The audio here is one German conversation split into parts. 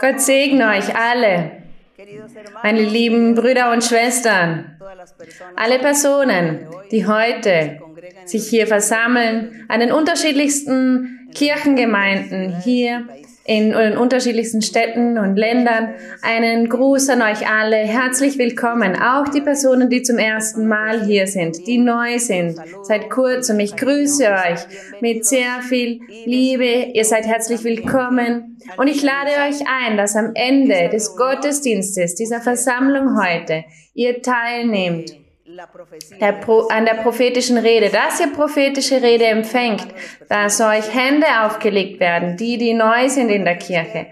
Gott segne euch alle, meine lieben Brüder und Schwestern, alle Personen, die heute sich hier versammeln, an den unterschiedlichsten Kirchengemeinden hier in, in unterschiedlichsten Städten und Ländern. Einen Gruß an euch alle. Herzlich willkommen. Auch die Personen, die zum ersten Mal hier sind, die neu sind. Seit kurzem. Ich grüße euch mit sehr viel Liebe. Ihr seid herzlich willkommen. Und ich lade euch ein, dass am Ende des Gottesdienstes, dieser Versammlung heute, ihr teilnehmt der Pro, an der prophetischen Rede, dass ihr prophetische Rede empfängt, dass euch Hände aufgelegt werden, die, die neu sind in der Kirche,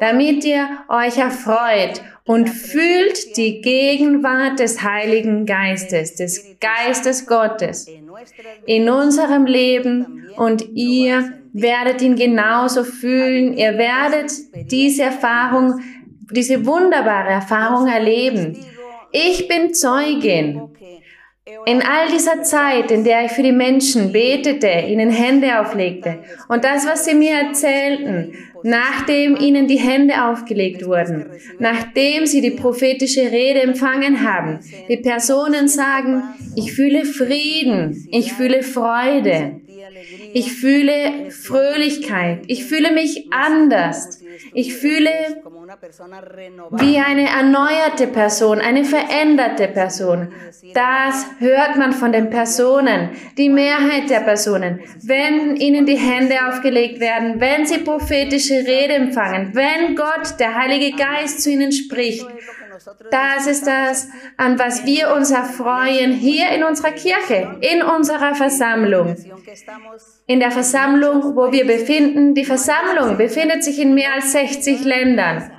damit ihr euch erfreut und fühlt die Gegenwart des Heiligen Geistes, des Geistes Gottes in unserem Leben und ihr werdet ihn genauso fühlen, ihr werdet diese Erfahrung, diese wunderbare Erfahrung erleben. Ich bin Zeugin in all dieser Zeit, in der ich für die Menschen betete, ihnen Hände auflegte und das, was sie mir erzählten, nachdem ihnen die Hände aufgelegt wurden, nachdem sie die prophetische Rede empfangen haben, die Personen sagen, ich fühle Frieden, ich fühle Freude, ich fühle Fröhlichkeit, ich fühle mich anders, ich fühle wie eine erneuerte Person, eine veränderte Person. Das hört man von den Personen, die Mehrheit der Personen. Wenn ihnen die Hände aufgelegt werden, wenn sie prophetische Rede empfangen, wenn Gott, der Heilige Geist zu ihnen spricht, das ist das, an was wir uns erfreuen hier in unserer Kirche, in unserer Versammlung. In der Versammlung, wo wir befinden, die Versammlung befindet sich in mehr als 60 Ländern.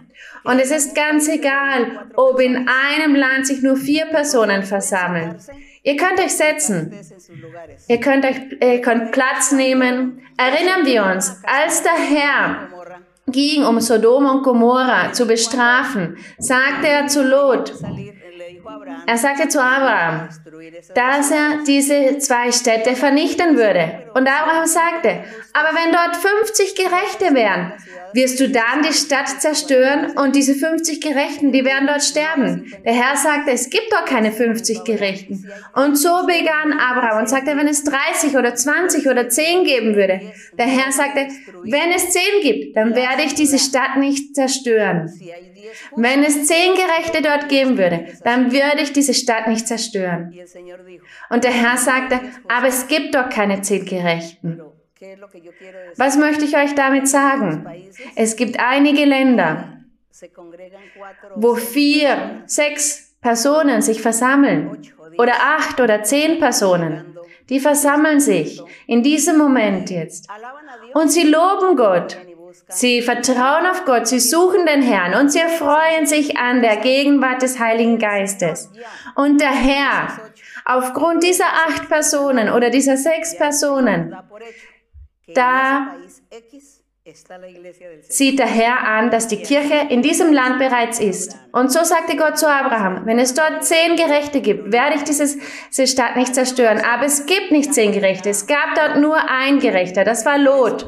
Und es ist ganz egal, ob in einem Land sich nur vier Personen versammeln. Ihr könnt euch setzen. Ihr könnt euch ihr könnt Platz nehmen. Erinnern wir uns, als der Herr ging, um Sodom und Gomorra zu bestrafen, sagte er zu Lot, er sagte zu Abraham, dass er diese zwei Städte vernichten würde. Und Abraham sagte, aber wenn dort 50 Gerechte wären, wirst du dann die Stadt zerstören und diese 50 Gerechten, die werden dort sterben. Der Herr sagte, es gibt doch keine 50 Gerechten. Und so begann Abraham und sagte, wenn es 30 oder 20 oder 10 geben würde. Der Herr sagte, wenn es 10 gibt, dann werde ich diese Stadt nicht zerstören. Wenn es zehn Gerechte dort geben würde, dann würde ich diese Stadt nicht zerstören. Und der Herr sagte, aber es gibt doch keine zehn Gerechten. Was möchte ich euch damit sagen? Es gibt einige Länder, wo vier, sechs Personen sich versammeln oder acht oder zehn Personen. Die versammeln sich in diesem Moment jetzt und sie loben Gott Sie vertrauen auf Gott, sie suchen den Herrn und sie erfreuen sich an der Gegenwart des Heiligen Geistes. Und der Herr, aufgrund dieser acht Personen oder dieser sechs Personen, da sieht der Herr an, dass die Kirche in diesem Land bereits ist. Und so sagte Gott zu Abraham, wenn es dort zehn Gerechte gibt, werde ich dieses, diese Stadt nicht zerstören. Aber es gibt nicht zehn Gerechte. Es gab dort nur ein Gerechter, das war Lot.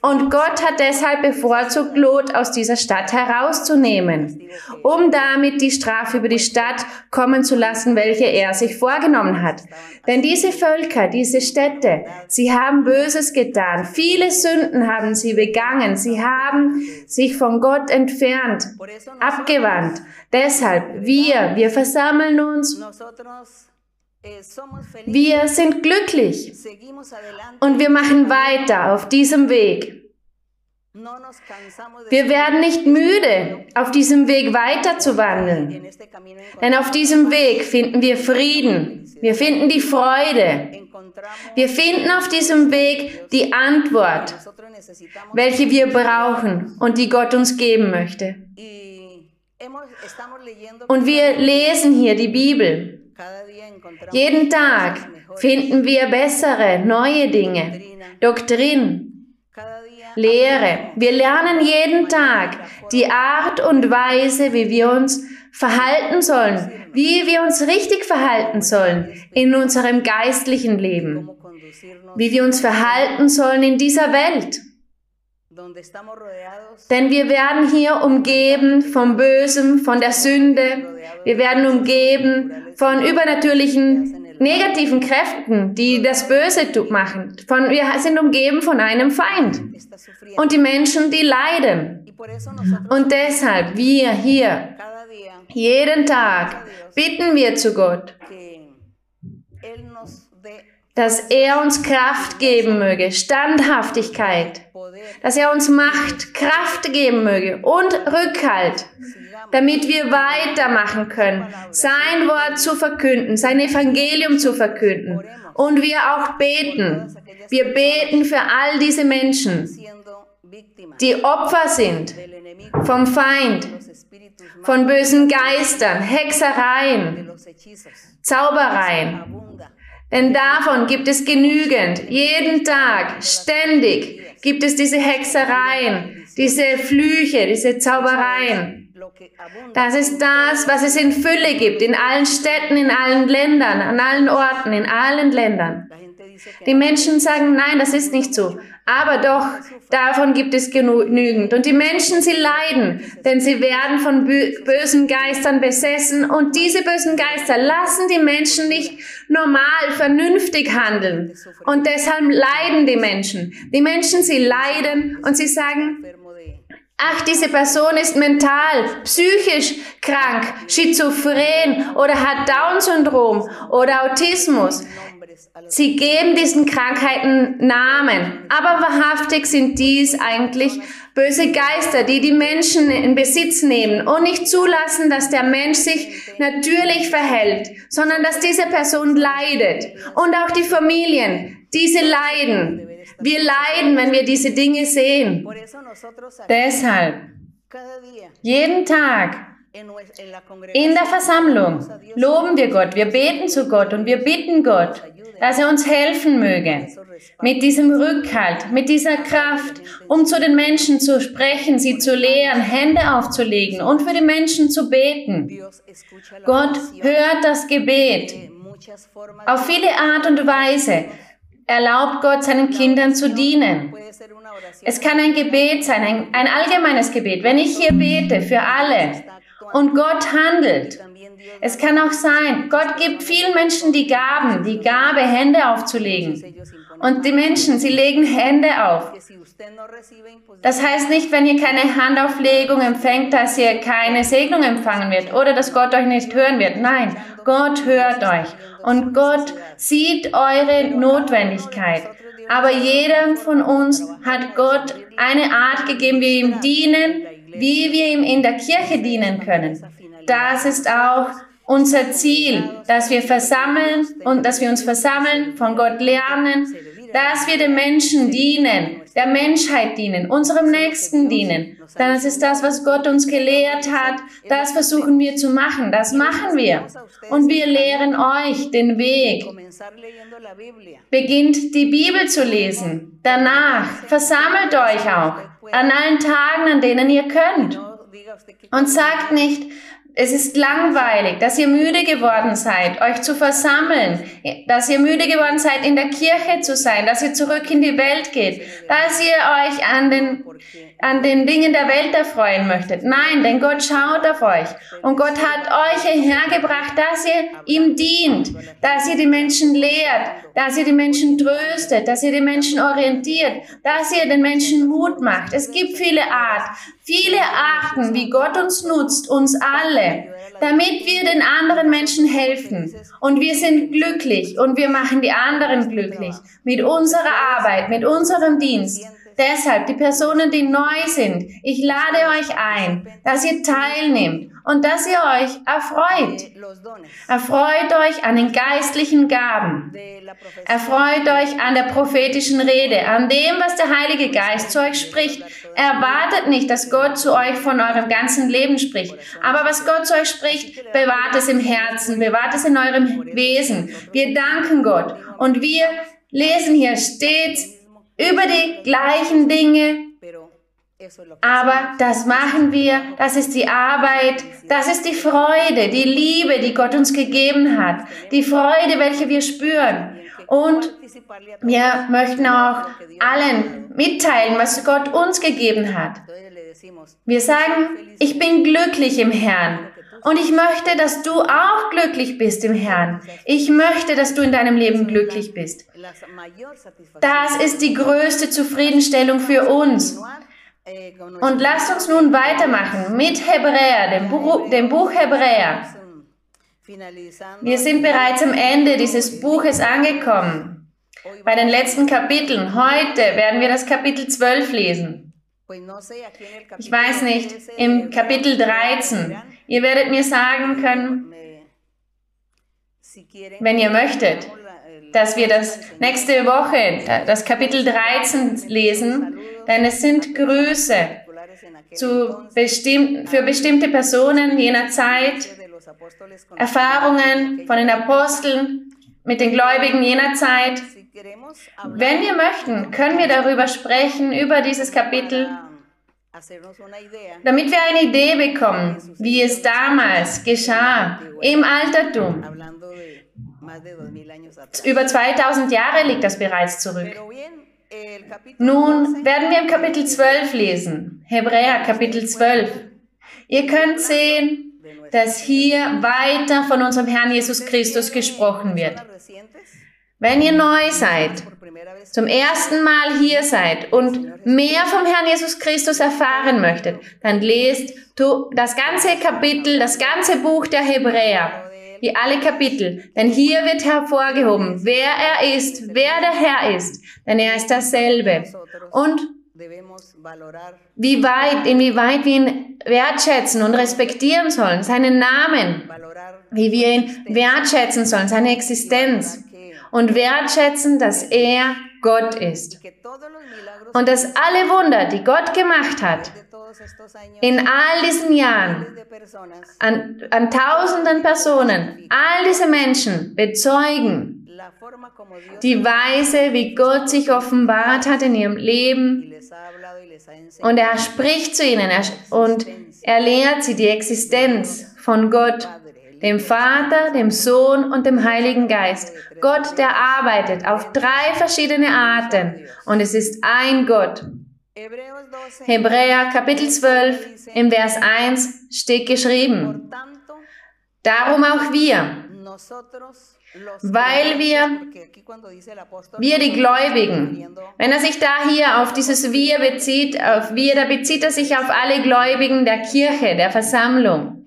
Und Gott hat deshalb bevorzugt, Lot aus dieser Stadt herauszunehmen, um damit die Strafe über die Stadt kommen zu lassen, welche er sich vorgenommen hat. Denn diese Völker, diese Städte, sie haben Böses getan. Viele Sünden haben sie begangen. Sie haben sich von Gott entfernt, abgewandt. Deshalb, wir, wir versammeln uns wir sind glücklich und wir machen weiter auf diesem Weg. Wir werden nicht müde, auf diesem Weg weiter zu wandeln. Denn auf diesem Weg finden wir Frieden. Wir finden die Freude. Wir finden auf diesem Weg die Antwort, welche wir brauchen und die Gott uns geben möchte. Und wir lesen hier die Bibel. Jeden Tag finden wir bessere, neue Dinge, Doktrin, Lehre. Wir lernen jeden Tag die Art und Weise, wie wir uns verhalten sollen, wie wir uns richtig verhalten sollen in unserem geistlichen Leben, wie wir uns verhalten sollen in dieser Welt. Denn wir werden hier umgeben vom Bösen, von der Sünde. Wir werden umgeben von übernatürlichen negativen Kräften, die das Böse machen. Von, wir sind umgeben von einem Feind. Und die Menschen, die leiden. Und deshalb wir hier jeden Tag bitten wir zu Gott, dass er uns Kraft geben möge, Standhaftigkeit, dass er uns Macht, Kraft geben möge und Rückhalt, damit wir weitermachen können, sein Wort zu verkünden, sein Evangelium zu verkünden. Und wir auch beten. Wir beten für all diese Menschen, die Opfer sind vom Feind, von bösen Geistern, Hexereien, Zaubereien, denn davon gibt es genügend. Jeden Tag, ständig gibt es diese Hexereien, diese Flüche, diese Zaubereien. Das ist das, was es in Fülle gibt, in allen Städten, in allen Ländern, an allen Orten, in allen Ländern. Die Menschen sagen, nein, das ist nicht so. Aber doch, davon gibt es genügend. Und die Menschen, sie leiden, denn sie werden von bösen Geistern besessen. Und diese bösen Geister lassen die Menschen nicht normal, vernünftig handeln. Und deshalb leiden die Menschen. Die Menschen, sie leiden und sie sagen, Ach, diese Person ist mental, psychisch krank, schizophren oder hat Down-Syndrom oder Autismus. Sie geben diesen Krankheiten Namen, aber wahrhaftig sind dies eigentlich böse Geister, die die Menschen in Besitz nehmen und nicht zulassen, dass der Mensch sich natürlich verhält, sondern dass diese Person leidet. Und auch die Familien, diese leiden. Wir leiden, wenn wir diese Dinge sehen. Deshalb, jeden Tag in der Versammlung loben wir Gott, wir beten zu Gott und wir bitten Gott, dass er uns helfen möge mit diesem Rückhalt, mit dieser Kraft, um zu den Menschen zu sprechen, sie zu lehren, Hände aufzulegen und für die Menschen zu beten. Gott hört das Gebet auf viele Art und Weise. Erlaubt Gott seinen Kindern zu dienen. Es kann ein Gebet sein, ein, ein allgemeines Gebet. Wenn ich hier bete für alle und Gott handelt, es kann auch sein, Gott gibt vielen Menschen die Gaben, die Gabe, Hände aufzulegen. Und die Menschen, sie legen Hände auf. Das heißt nicht, wenn ihr keine Handauflegung empfängt, dass ihr keine Segnung empfangen wird oder dass Gott euch nicht hören wird. Nein, Gott hört euch und Gott sieht eure Notwendigkeit. Aber jedem von uns hat Gott eine Art gegeben, wie wir ihm dienen, wie wir ihm in der Kirche dienen können das ist auch unser Ziel, dass wir versammeln und dass wir uns versammeln, von Gott lernen, dass wir den Menschen dienen, der Menschheit dienen, unserem Nächsten dienen. Das ist das, was Gott uns gelehrt hat. Das versuchen wir zu machen. Das machen wir. Und wir lehren euch den Weg. Beginnt die Bibel zu lesen. Danach versammelt euch auch an allen Tagen, an denen ihr könnt. Und sagt nicht, es ist langweilig, dass ihr müde geworden seid, euch zu versammeln, dass ihr müde geworden seid, in der Kirche zu sein, dass ihr zurück in die Welt geht, dass ihr euch an den, an den Dingen der Welt erfreuen möchtet. Nein, denn Gott schaut auf euch. Und Gott hat euch hierher gebracht, dass ihr ihm dient, dass ihr die Menschen lehrt, dass ihr die Menschen tröstet, dass ihr die Menschen orientiert, dass ihr den Menschen Mut macht. Es gibt viele Art, viele Arten, wie Gott uns nutzt, uns alle, damit wir den anderen Menschen helfen. Und wir sind glücklich und wir machen die anderen glücklich mit unserer Arbeit, mit unserem Dienst. Deshalb, die Personen, die neu sind, ich lade euch ein, dass ihr teilnehmt und dass ihr euch erfreut. Erfreut euch an den geistlichen Gaben. Erfreut euch an der prophetischen Rede, an dem, was der Heilige Geist zu euch spricht. Erwartet nicht, dass Gott zu euch von eurem ganzen Leben spricht. Aber was Gott zu euch spricht, bewahrt es im Herzen, bewahrt es in eurem Wesen. Wir danken Gott und wir lesen hier stets über die gleichen Dinge. Aber das machen wir, das ist die Arbeit, das ist die Freude, die Liebe, die Gott uns gegeben hat, die Freude, welche wir spüren. Und wir möchten auch allen mitteilen, was Gott uns gegeben hat. Wir sagen, ich bin glücklich im Herrn. Und ich möchte, dass du auch glücklich bist im Herrn. Ich möchte, dass du in deinem Leben glücklich bist. Das ist die größte Zufriedenstellung für uns. Und lasst uns nun weitermachen mit Hebräer, dem Buch, dem Buch Hebräer. Wir sind bereits am Ende dieses Buches angekommen. Bei den letzten Kapiteln. Heute werden wir das Kapitel 12 lesen. Ich weiß nicht, im Kapitel 13. Ihr werdet mir sagen können, wenn ihr möchtet, dass wir das nächste Woche, das Kapitel 13 lesen, denn es sind Grüße zu bestimmten, für bestimmte Personen jener Zeit, Erfahrungen von den Aposteln mit den Gläubigen jener Zeit. Wenn wir möchten, können wir darüber sprechen, über dieses Kapitel, damit wir eine Idee bekommen, wie es damals geschah, im Altertum. Über 2000 Jahre liegt das bereits zurück. Nun werden wir im Kapitel 12 lesen, Hebräer Kapitel 12. Ihr könnt sehen, dass hier weiter von unserem Herrn Jesus Christus gesprochen wird. Wenn ihr neu seid, zum ersten Mal hier seid und mehr vom Herrn Jesus Christus erfahren möchtet, dann lest du das ganze Kapitel, das ganze Buch der Hebräer wie alle Kapitel. Denn hier wird hervorgehoben, wer er ist, wer der Herr ist. Denn er ist dasselbe. Und wie weit, inwieweit wir ihn wertschätzen und respektieren sollen, seinen Namen, wie wir ihn wertschätzen sollen, seine Existenz und wertschätzen, dass er Gott ist. Und dass alle Wunder, die Gott gemacht hat, in all diesen Jahren, an, an tausenden Personen, all diese Menschen bezeugen die Weise, wie Gott sich offenbart hat in ihrem Leben. Und er spricht zu ihnen und er lehrt sie die Existenz von Gott, dem Vater, dem Sohn und dem Heiligen Geist. Gott, der arbeitet auf drei verschiedene Arten und es ist ein Gott. Hebräer Kapitel 12 im Vers 1 steht geschrieben, darum auch wir, weil wir, wir die Gläubigen, wenn er sich da hier auf dieses Wir bezieht, auf wir, da bezieht er sich auf alle Gläubigen der Kirche, der Versammlung.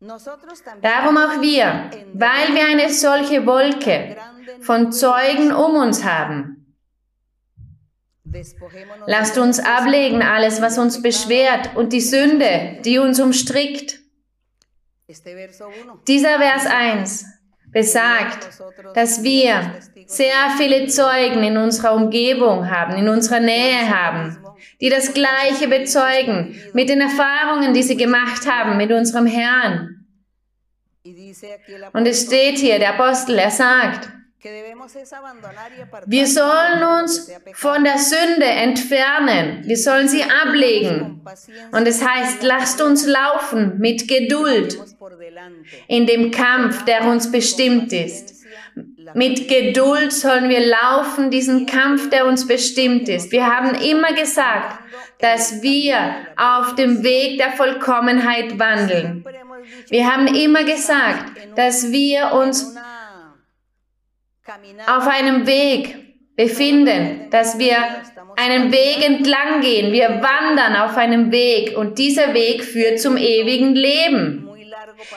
Darum auch wir, weil wir eine solche Wolke von Zeugen um uns haben, Lasst uns ablegen alles, was uns beschwert und die Sünde, die uns umstrickt. Dieser Vers 1 besagt, dass wir sehr viele Zeugen in unserer Umgebung haben, in unserer Nähe haben, die das Gleiche bezeugen mit den Erfahrungen, die sie gemacht haben mit unserem Herrn. Und es steht hier, der Apostel, er sagt, wir sollen uns von der Sünde entfernen. Wir sollen sie ablegen. Und es heißt, lasst uns laufen mit Geduld in dem Kampf, der uns bestimmt ist. Mit Geduld sollen wir laufen, diesen Kampf, der uns bestimmt ist. Wir haben immer gesagt, dass wir auf dem Weg der Vollkommenheit wandeln. Wir haben immer gesagt, dass wir uns auf einem Weg befinden, dass wir einen Weg entlang gehen. Wir wandern auf einem Weg und dieser Weg führt zum ewigen Leben.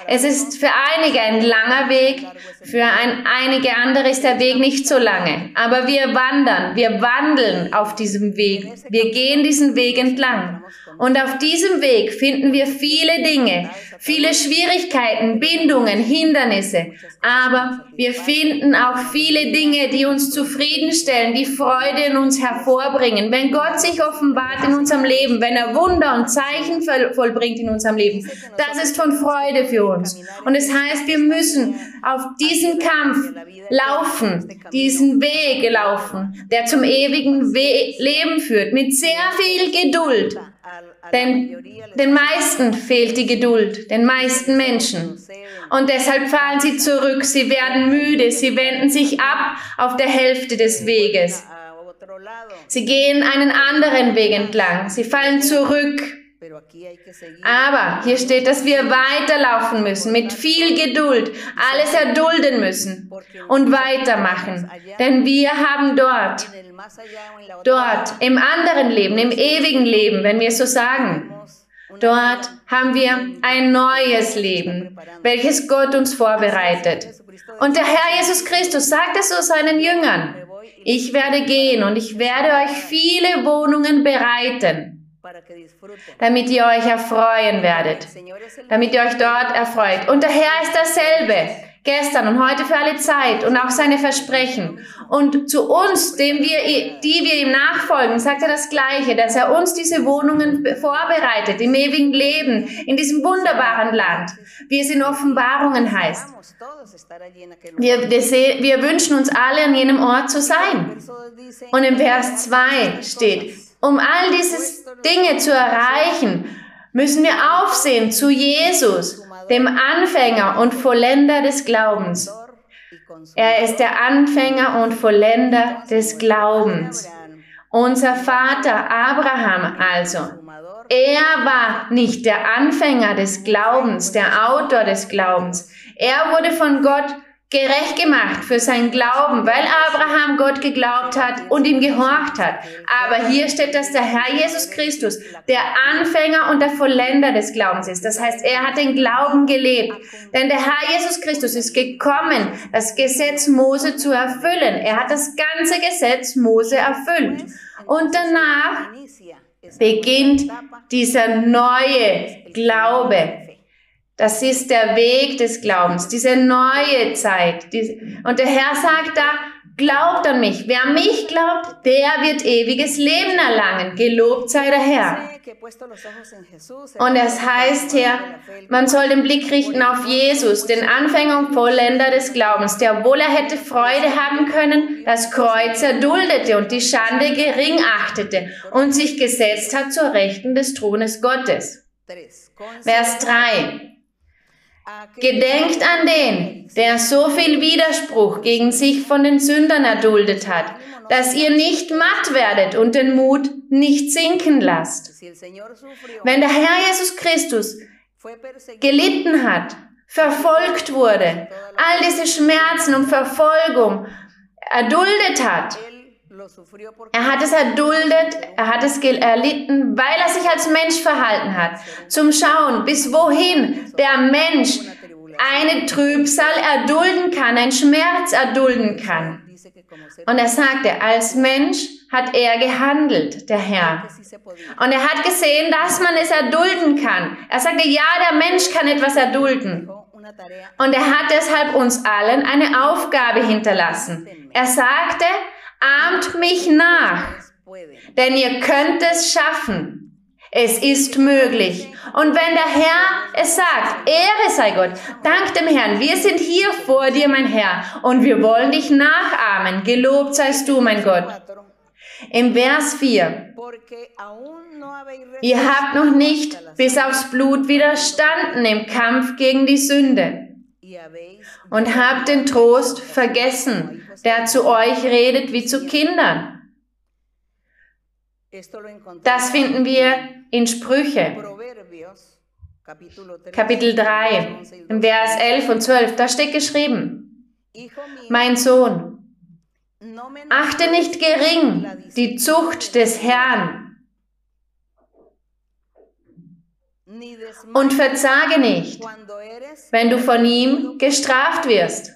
Es ist für einige ein langer Weg, für ein, einige andere ist der Weg nicht so lange. Aber wir wandern, wir wandeln auf diesem Weg. Wir gehen diesen Weg entlang. Und auf diesem Weg finden wir viele Dinge, viele Schwierigkeiten, Bindungen, Hindernisse. Aber wir finden auch viele Dinge, die uns zufriedenstellen, die Freude in uns hervorbringen. Wenn Gott sich offenbart in unserem Leben, wenn er Wunder und Zeichen vollbringt in unserem Leben, das ist von Freude für uns. Und es heißt, wir müssen auf diesen Kampf laufen, diesen Weg laufen, der zum ewigen We Leben führt, mit sehr viel Geduld Denn den meisten fehlt die Geduld, den meisten Menschen. Und deshalb fallen sie zurück, sie werden müde, sie wenden sich ab auf der Hälfte des Weges. Sie gehen einen anderen Weg entlang, sie fallen zurück. Aber hier steht, dass wir weiterlaufen müssen, mit viel Geduld, alles erdulden müssen und weitermachen. Denn wir haben dort, dort, im anderen Leben, im ewigen Leben, wenn wir so sagen, dort haben wir ein neues Leben, welches Gott uns vorbereitet. Und der Herr Jesus Christus sagte so seinen Jüngern, ich werde gehen und ich werde euch viele Wohnungen bereiten damit ihr euch erfreuen werdet, damit ihr euch dort erfreut. Und der Herr ist dasselbe, gestern und heute für alle Zeit und auch seine Versprechen. Und zu uns, dem wir, die wir ihm nachfolgen, sagt er das Gleiche, dass er uns diese Wohnungen vorbereitet, im ewigen Leben, in diesem wunderbaren Land, wie es in Offenbarungen heißt. Wir, wir wünschen uns alle an jenem Ort zu sein. Und im Vers 2 steht, um all diese Dinge zu erreichen, müssen wir aufsehen zu Jesus, dem Anfänger und Vollender des Glaubens. Er ist der Anfänger und Vollender des Glaubens. Unser Vater Abraham also. Er war nicht der Anfänger des Glaubens, der Autor des Glaubens. Er wurde von Gott gerecht gemacht für sein Glauben, weil Abraham Gott geglaubt hat und ihm gehorcht hat. Aber hier steht, dass der Herr Jesus Christus der Anfänger und der Vollender des Glaubens ist. Das heißt, er hat den Glauben gelebt. Denn der Herr Jesus Christus ist gekommen, das Gesetz Mose zu erfüllen. Er hat das ganze Gesetz Mose erfüllt. Und danach beginnt dieser neue Glaube, das ist der Weg des Glaubens, diese neue Zeit. Und der Herr sagt da, glaubt an mich. Wer an mich glaubt, der wird ewiges Leben erlangen. Gelobt sei der Herr. Und es heißt hier, man soll den Blick richten auf Jesus, den Anfänger und Vollender des Glaubens, der, obwohl er hätte Freude haben können, das Kreuz erduldete und die Schande gering achtete und sich gesetzt hat zur Rechten des Thrones Gottes. Vers 3. Gedenkt an den, der so viel Widerspruch gegen sich von den Sündern erduldet hat, dass ihr nicht matt werdet und den Mut nicht sinken lasst. Wenn der Herr Jesus Christus gelitten hat, verfolgt wurde, all diese Schmerzen und Verfolgung erduldet hat, er hat es erduldet, er hat es erlitten, weil er sich als Mensch verhalten hat. Zum Schauen, bis wohin der Mensch eine Trübsal erdulden kann, ein Schmerz erdulden kann. Und er sagte, als Mensch hat er gehandelt, der Herr. Und er hat gesehen, dass man es erdulden kann. Er sagte, ja, der Mensch kann etwas erdulden. Und er hat deshalb uns allen eine Aufgabe hinterlassen. Er sagte, ahmt mich nach, denn ihr könnt es schaffen. Es ist möglich. Und wenn der Herr es sagt, Ehre sei Gott, dank dem Herrn, wir sind hier vor dir, mein Herr, und wir wollen dich nachahmen. Gelobt seist du, mein Gott. Im Vers 4. Ihr habt noch nicht bis aufs Blut widerstanden im Kampf gegen die Sünde und habt den Trost vergessen, der zu euch redet wie zu Kindern. Das finden wir in Sprüche, Kapitel 3, im Vers 11 und 12. Da steht geschrieben, mein Sohn, achte nicht gering die Zucht des Herrn und verzage nicht, wenn du von ihm gestraft wirst.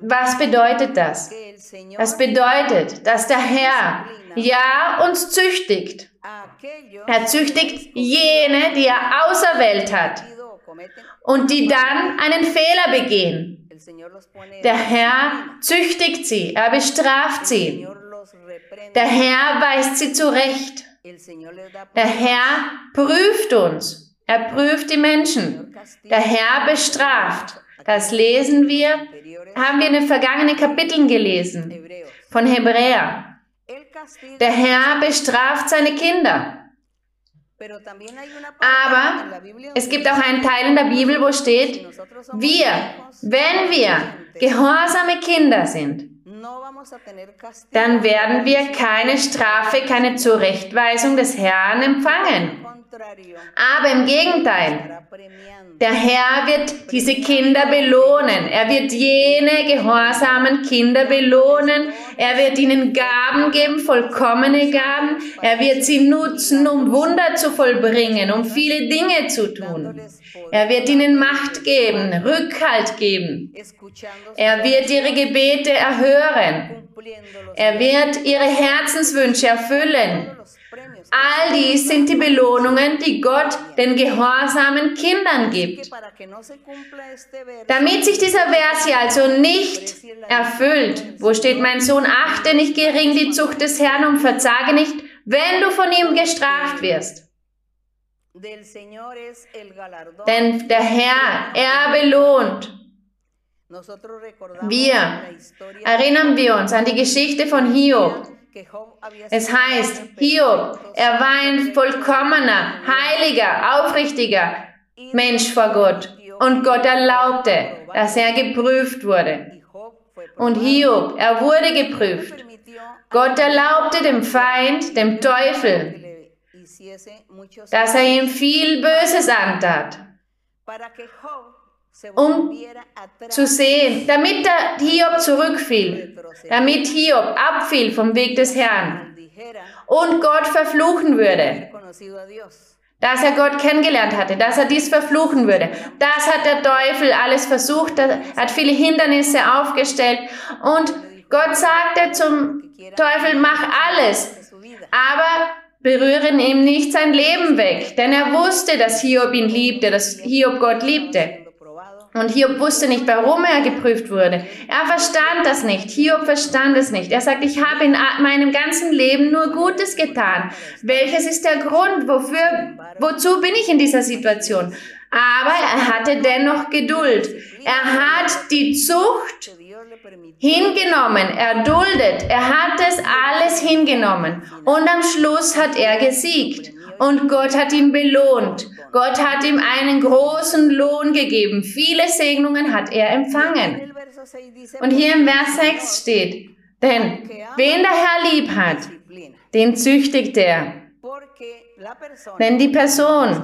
Was bedeutet das? Das bedeutet, dass der Herr ja uns züchtigt. Er züchtigt jene, die er auserwählt hat und die dann einen Fehler begehen. Der Herr züchtigt sie, er bestraft sie. Der Herr weist sie zurecht. Der Herr prüft uns. Er prüft die Menschen. Der Herr bestraft. Das lesen wir, haben wir in den vergangenen Kapiteln gelesen von Hebräer. Der Herr bestraft seine Kinder. Aber es gibt auch einen Teil in der Bibel, wo steht, wir, wenn wir gehorsame Kinder sind, dann werden wir keine Strafe, keine Zurechtweisung des Herrn empfangen. Aber im Gegenteil, der Herr wird diese Kinder belohnen. Er wird jene gehorsamen Kinder belohnen. Er wird ihnen Gaben geben, vollkommene Gaben. Er wird sie nutzen, um Wunder zu vollbringen, um viele Dinge zu tun. Er wird ihnen Macht geben, Rückhalt geben. Er wird ihre Gebete erhören. Er wird ihre Herzenswünsche erfüllen. All dies sind die Belohnungen, die Gott den gehorsamen Kindern gibt. Damit sich dieser Vers hier also nicht erfüllt, wo steht, mein Sohn, achte nicht gering die Zucht des Herrn und verzage nicht, wenn du von ihm gestraft wirst. Denn der Herr, er belohnt. Wir erinnern wir uns an die Geschichte von Hiob. Es heißt, Hiob, er war ein vollkommener, heiliger, aufrichtiger Mensch vor Gott. Und Gott erlaubte, dass er geprüft wurde. Und Hiob, er wurde geprüft. Gott erlaubte dem Feind, dem Teufel, dass er ihm viel Böses antat um zu sehen, damit der Hiob zurückfiel, damit Hiob abfiel vom Weg des Herrn und Gott verfluchen würde, dass er Gott kennengelernt hatte, dass er dies verfluchen würde. Das hat der Teufel alles versucht, er hat viele Hindernisse aufgestellt. Und Gott sagte zum Teufel, mach alles, aber berühren ihm nicht sein Leben weg, denn er wusste, dass Hiob ihn liebte, dass Hiob Gott liebte. Und Hiob wusste nicht, warum er geprüft wurde. Er verstand das nicht. Hiob verstand es nicht. Er sagt, ich habe in meinem ganzen Leben nur Gutes getan. Welches ist der Grund? Wofür, wozu bin ich in dieser Situation? Aber er hatte dennoch Geduld. Er hat die Zucht hingenommen, erduldet. Er hat es alles hingenommen. Und am Schluss hat er gesiegt. Und Gott hat ihn belohnt. Gott hat ihm einen großen Lohn gegeben. Viele Segnungen hat er empfangen. Und hier im Vers 6 steht, denn wen der Herr lieb hat, den züchtigt er. Denn die Person,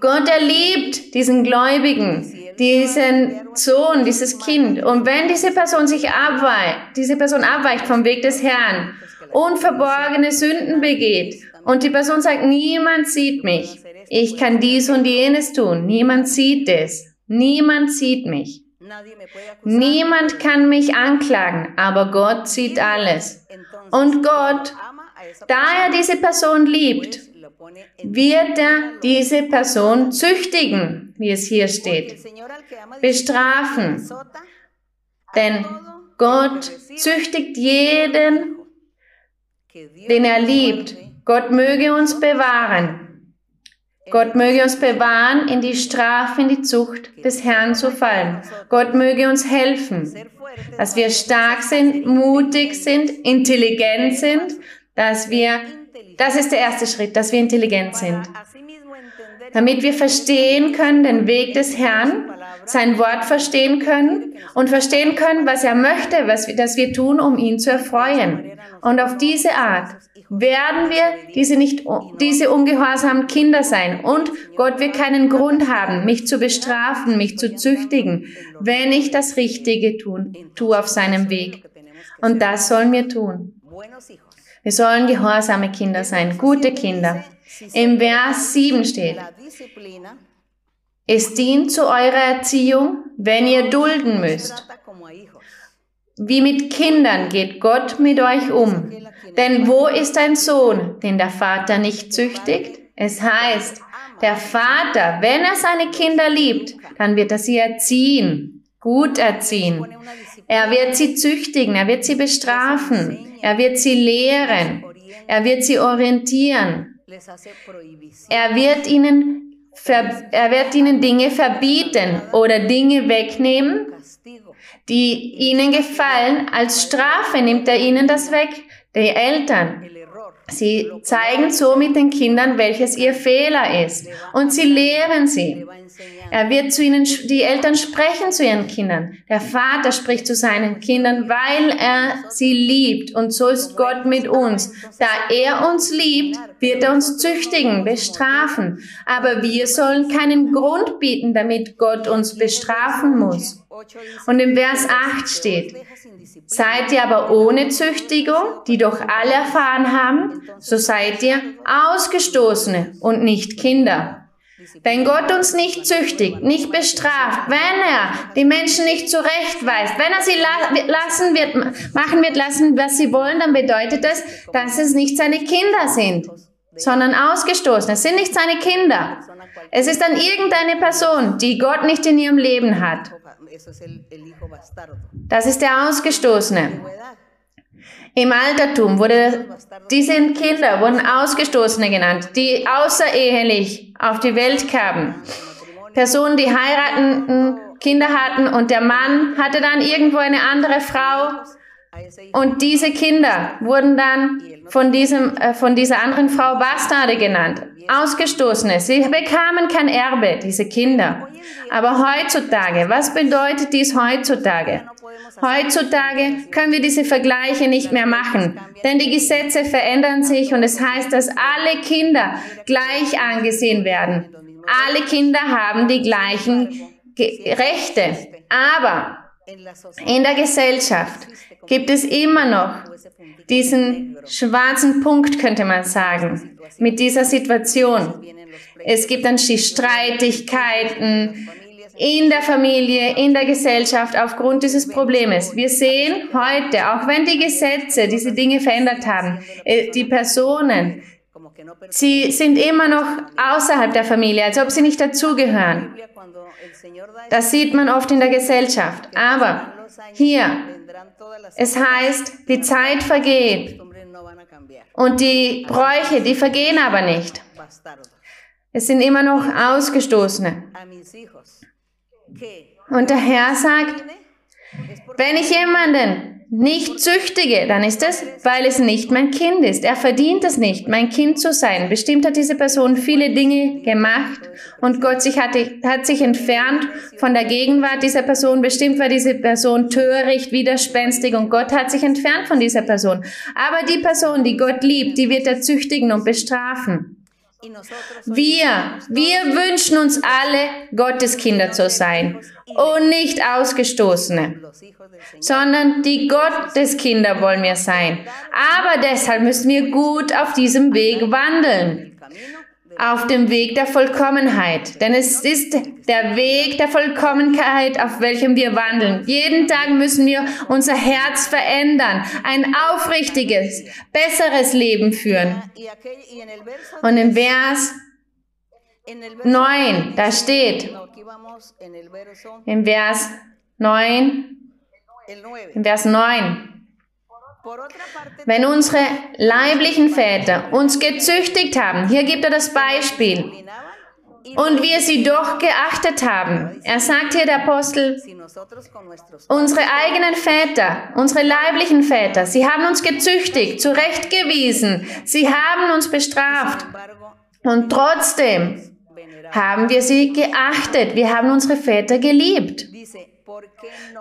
Gott erliebt diesen Gläubigen, diesen Sohn, dieses Kind. Und wenn diese Person sich abweicht, diese Person abweicht vom Weg des Herrn und verborgene Sünden begeht und die Person sagt, niemand sieht mich, ich kann dies und jenes tun. Niemand sieht es. Niemand sieht mich. Niemand kann mich anklagen, aber Gott sieht alles. Und Gott, da er diese Person liebt, wird er diese Person züchtigen, wie es hier steht, bestrafen. Denn Gott züchtigt jeden, den er liebt. Gott möge uns bewahren. Gott möge uns bewahren, in die Strafe, in die Zucht des Herrn zu fallen. Gott möge uns helfen, dass wir stark sind, mutig sind, intelligent sind, dass wir, das ist der erste Schritt, dass wir intelligent sind. Damit wir verstehen können den Weg des Herrn, sein Wort verstehen können und verstehen können, was er möchte, was wir, dass wir tun, um ihn zu erfreuen. Und auf diese Art werden wir diese nicht, diese ungehorsamen Kinder sein. Und Gott wird keinen Grund haben, mich zu bestrafen, mich zu züchtigen, wenn ich das Richtige tun, tue auf seinem Weg. Und das sollen wir tun. Wir sollen gehorsame Kinder sein, gute Kinder. Im Vers 7 steht, es dient zu eurer Erziehung, wenn ihr dulden müsst. Wie mit Kindern geht Gott mit euch um. Denn wo ist ein Sohn, den der Vater nicht züchtigt? Es heißt, der Vater, wenn er seine Kinder liebt, dann wird er sie erziehen, gut erziehen. Er wird sie züchtigen, er wird sie bestrafen, er wird sie lehren, er wird sie orientieren. Er wird ihnen, er wird ihnen Dinge verbieten oder Dinge wegnehmen, die ihnen gefallen. Als Strafe nimmt er ihnen das weg. Die Eltern Sie zeigen somit den Kindern, welches ihr Fehler ist. Und sie lehren sie. Er wird zu ihnen, die Eltern sprechen zu ihren Kindern. Der Vater spricht zu seinen Kindern, weil er sie liebt. Und so ist Gott mit uns. Da er uns liebt, wird er uns züchtigen, bestrafen. Aber wir sollen keinen Grund bieten, damit Gott uns bestrafen muss. Und im Vers 8 steht, seid ihr aber ohne Züchtigung, die doch alle erfahren haben, so seid ihr Ausgestoßene und nicht Kinder. Wenn Gott uns nicht züchtigt, nicht bestraft, wenn er die Menschen nicht zurechtweist, wenn er sie la lassen wird, machen wird lassen, was sie wollen, dann bedeutet das, dass es nicht seine Kinder sind, sondern Ausgestoßene. Es sind nicht seine Kinder. Es ist dann irgendeine Person, die Gott nicht in ihrem Leben hat. Das ist der Ausgestoßene. Im Altertum wurde diese Kinder wurden Ausgestoßene genannt, die außerehelich auf die Welt kamen. Personen, die heiraten, Kinder hatten und der Mann hatte dann irgendwo eine andere Frau und diese Kinder wurden dann von, diesem, äh, von dieser anderen Frau Bastarde genannt, Ausgestoßene. Sie bekamen kein Erbe, diese Kinder. Aber heutzutage, was bedeutet dies heutzutage? Heutzutage können wir diese Vergleiche nicht mehr machen, denn die Gesetze verändern sich und es heißt, dass alle Kinder gleich angesehen werden. Alle Kinder haben die gleichen Rechte. Aber in der Gesellschaft gibt es immer noch diesen schwarzen Punkt, könnte man sagen, mit dieser Situation. Es gibt dann die Streitigkeiten in der Familie, in der Gesellschaft aufgrund dieses Problems. Wir sehen heute, auch wenn die Gesetze diese Dinge verändert haben, äh, die Personen, sie sind immer noch außerhalb der Familie, als ob sie nicht dazugehören. Das sieht man oft in der Gesellschaft. Aber hier, es heißt, die Zeit vergeht und die Bräuche, die vergehen aber nicht. Es sind immer noch Ausgestoßene. Und der Herr sagt, wenn ich jemanden nicht züchtige, dann ist es, weil es nicht mein Kind ist. Er verdient es nicht, mein Kind zu sein. Bestimmt hat diese Person viele Dinge gemacht und Gott sich hat, hat sich entfernt von der Gegenwart dieser Person. Bestimmt war diese Person töricht, widerspenstig und Gott hat sich entfernt von dieser Person. Aber die Person, die Gott liebt, die wird er züchtigen und bestrafen. Wir, wir wünschen uns alle, Gottes Kinder zu sein und nicht Ausgestoßene, sondern die Gotteskinder wollen wir sein. Aber deshalb müssen wir gut auf diesem Weg wandeln auf dem Weg der Vollkommenheit. Denn es ist der Weg der Vollkommenheit, auf welchem wir wandeln. Jeden Tag müssen wir unser Herz verändern, ein aufrichtiges, besseres Leben führen. Und im Vers 9, da steht, im Vers 9, im Vers 9, wenn unsere leiblichen Väter uns gezüchtigt haben, hier gibt er das Beispiel, und wir sie doch geachtet haben. Er sagt hier der Apostel, unsere eigenen Väter, unsere leiblichen Väter, sie haben uns gezüchtigt, zurechtgewiesen, sie haben uns bestraft. Und trotzdem haben wir sie geachtet, wir haben unsere Väter geliebt.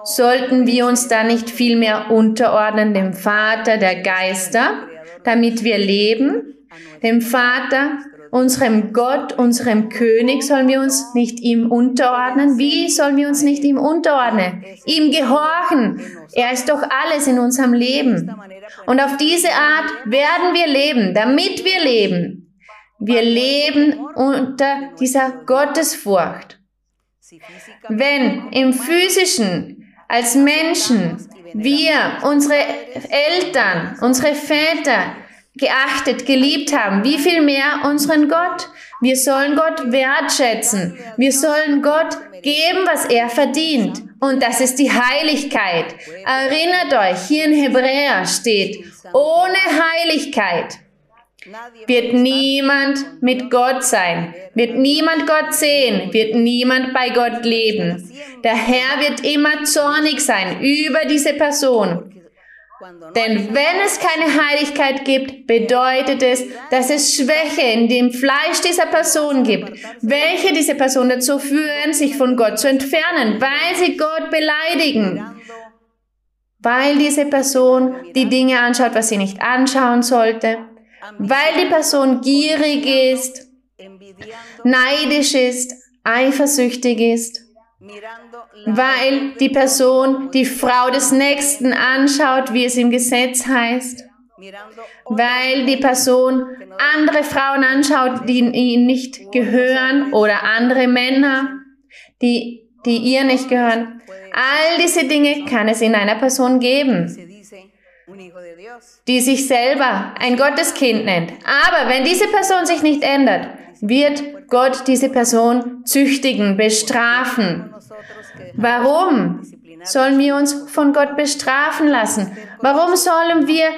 Sollten wir uns da nicht vielmehr unterordnen dem Vater der Geister, damit wir leben? Dem Vater, unserem Gott, unserem König, sollen wir uns nicht ihm unterordnen? Wie sollen wir uns nicht ihm unterordnen? Ihm gehorchen. Er ist doch alles in unserem Leben. Und auf diese Art werden wir leben, damit wir leben. Wir leben unter dieser Gottesfurcht. Wenn im physischen, als Menschen, wir, unsere Eltern, unsere Väter geachtet, geliebt haben, wie viel mehr unseren Gott. Wir sollen Gott wertschätzen. Wir sollen Gott geben, was er verdient. Und das ist die Heiligkeit. Erinnert euch, hier in Hebräer steht, ohne Heiligkeit wird niemand mit Gott sein, wird niemand Gott sehen, wird niemand bei Gott leben. Der Herr wird immer zornig sein über diese Person. Denn wenn es keine Heiligkeit gibt, bedeutet es, dass es Schwäche in dem Fleisch dieser Person gibt, welche diese Person dazu führen, sich von Gott zu entfernen, weil sie Gott beleidigen, weil diese Person die Dinge anschaut, was sie nicht anschauen sollte, weil die Person gierig ist, neidisch ist, eifersüchtig ist, weil die Person die Frau des Nächsten anschaut, wie es im Gesetz heißt, weil die Person andere Frauen anschaut, die ihnen nicht gehören oder andere Männer, die, die ihr nicht gehören. All diese Dinge kann es in einer Person geben, die sich selber ein Gotteskind nennt. Aber wenn diese Person sich nicht ändert, wird Gott diese Person züchtigen, bestrafen. Warum sollen wir uns von Gott bestrafen lassen? Warum sollen wir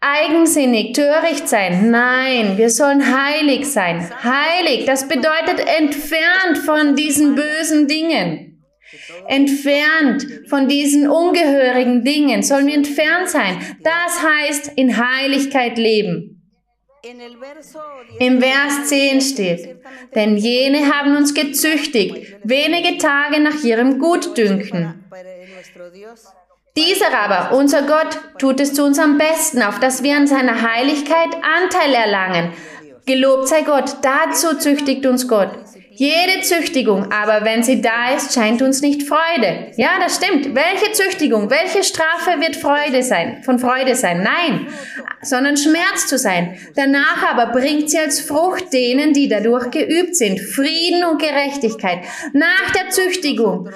eigensinnig, töricht sein? Nein, wir sollen heilig sein. Heilig, das bedeutet entfernt von diesen bösen Dingen. Entfernt von diesen ungehörigen Dingen sollen wir entfernt sein. Das heißt in Heiligkeit leben. Im Vers 10 steht, denn jene haben uns gezüchtigt, wenige Tage nach ihrem Gutdünken. Dieser aber, unser Gott, tut es zu uns am besten, auf dass wir an seiner Heiligkeit Anteil erlangen. Gelobt sei Gott, dazu züchtigt uns Gott. Jede Züchtigung, aber wenn sie da ist, scheint uns nicht Freude. Ja, das stimmt. Welche Züchtigung, welche Strafe wird Freude sein, von Freude sein? Nein, sondern Schmerz zu sein. Danach aber bringt sie als Frucht denen, die dadurch geübt sind, Frieden und Gerechtigkeit. Nach der Züchtigung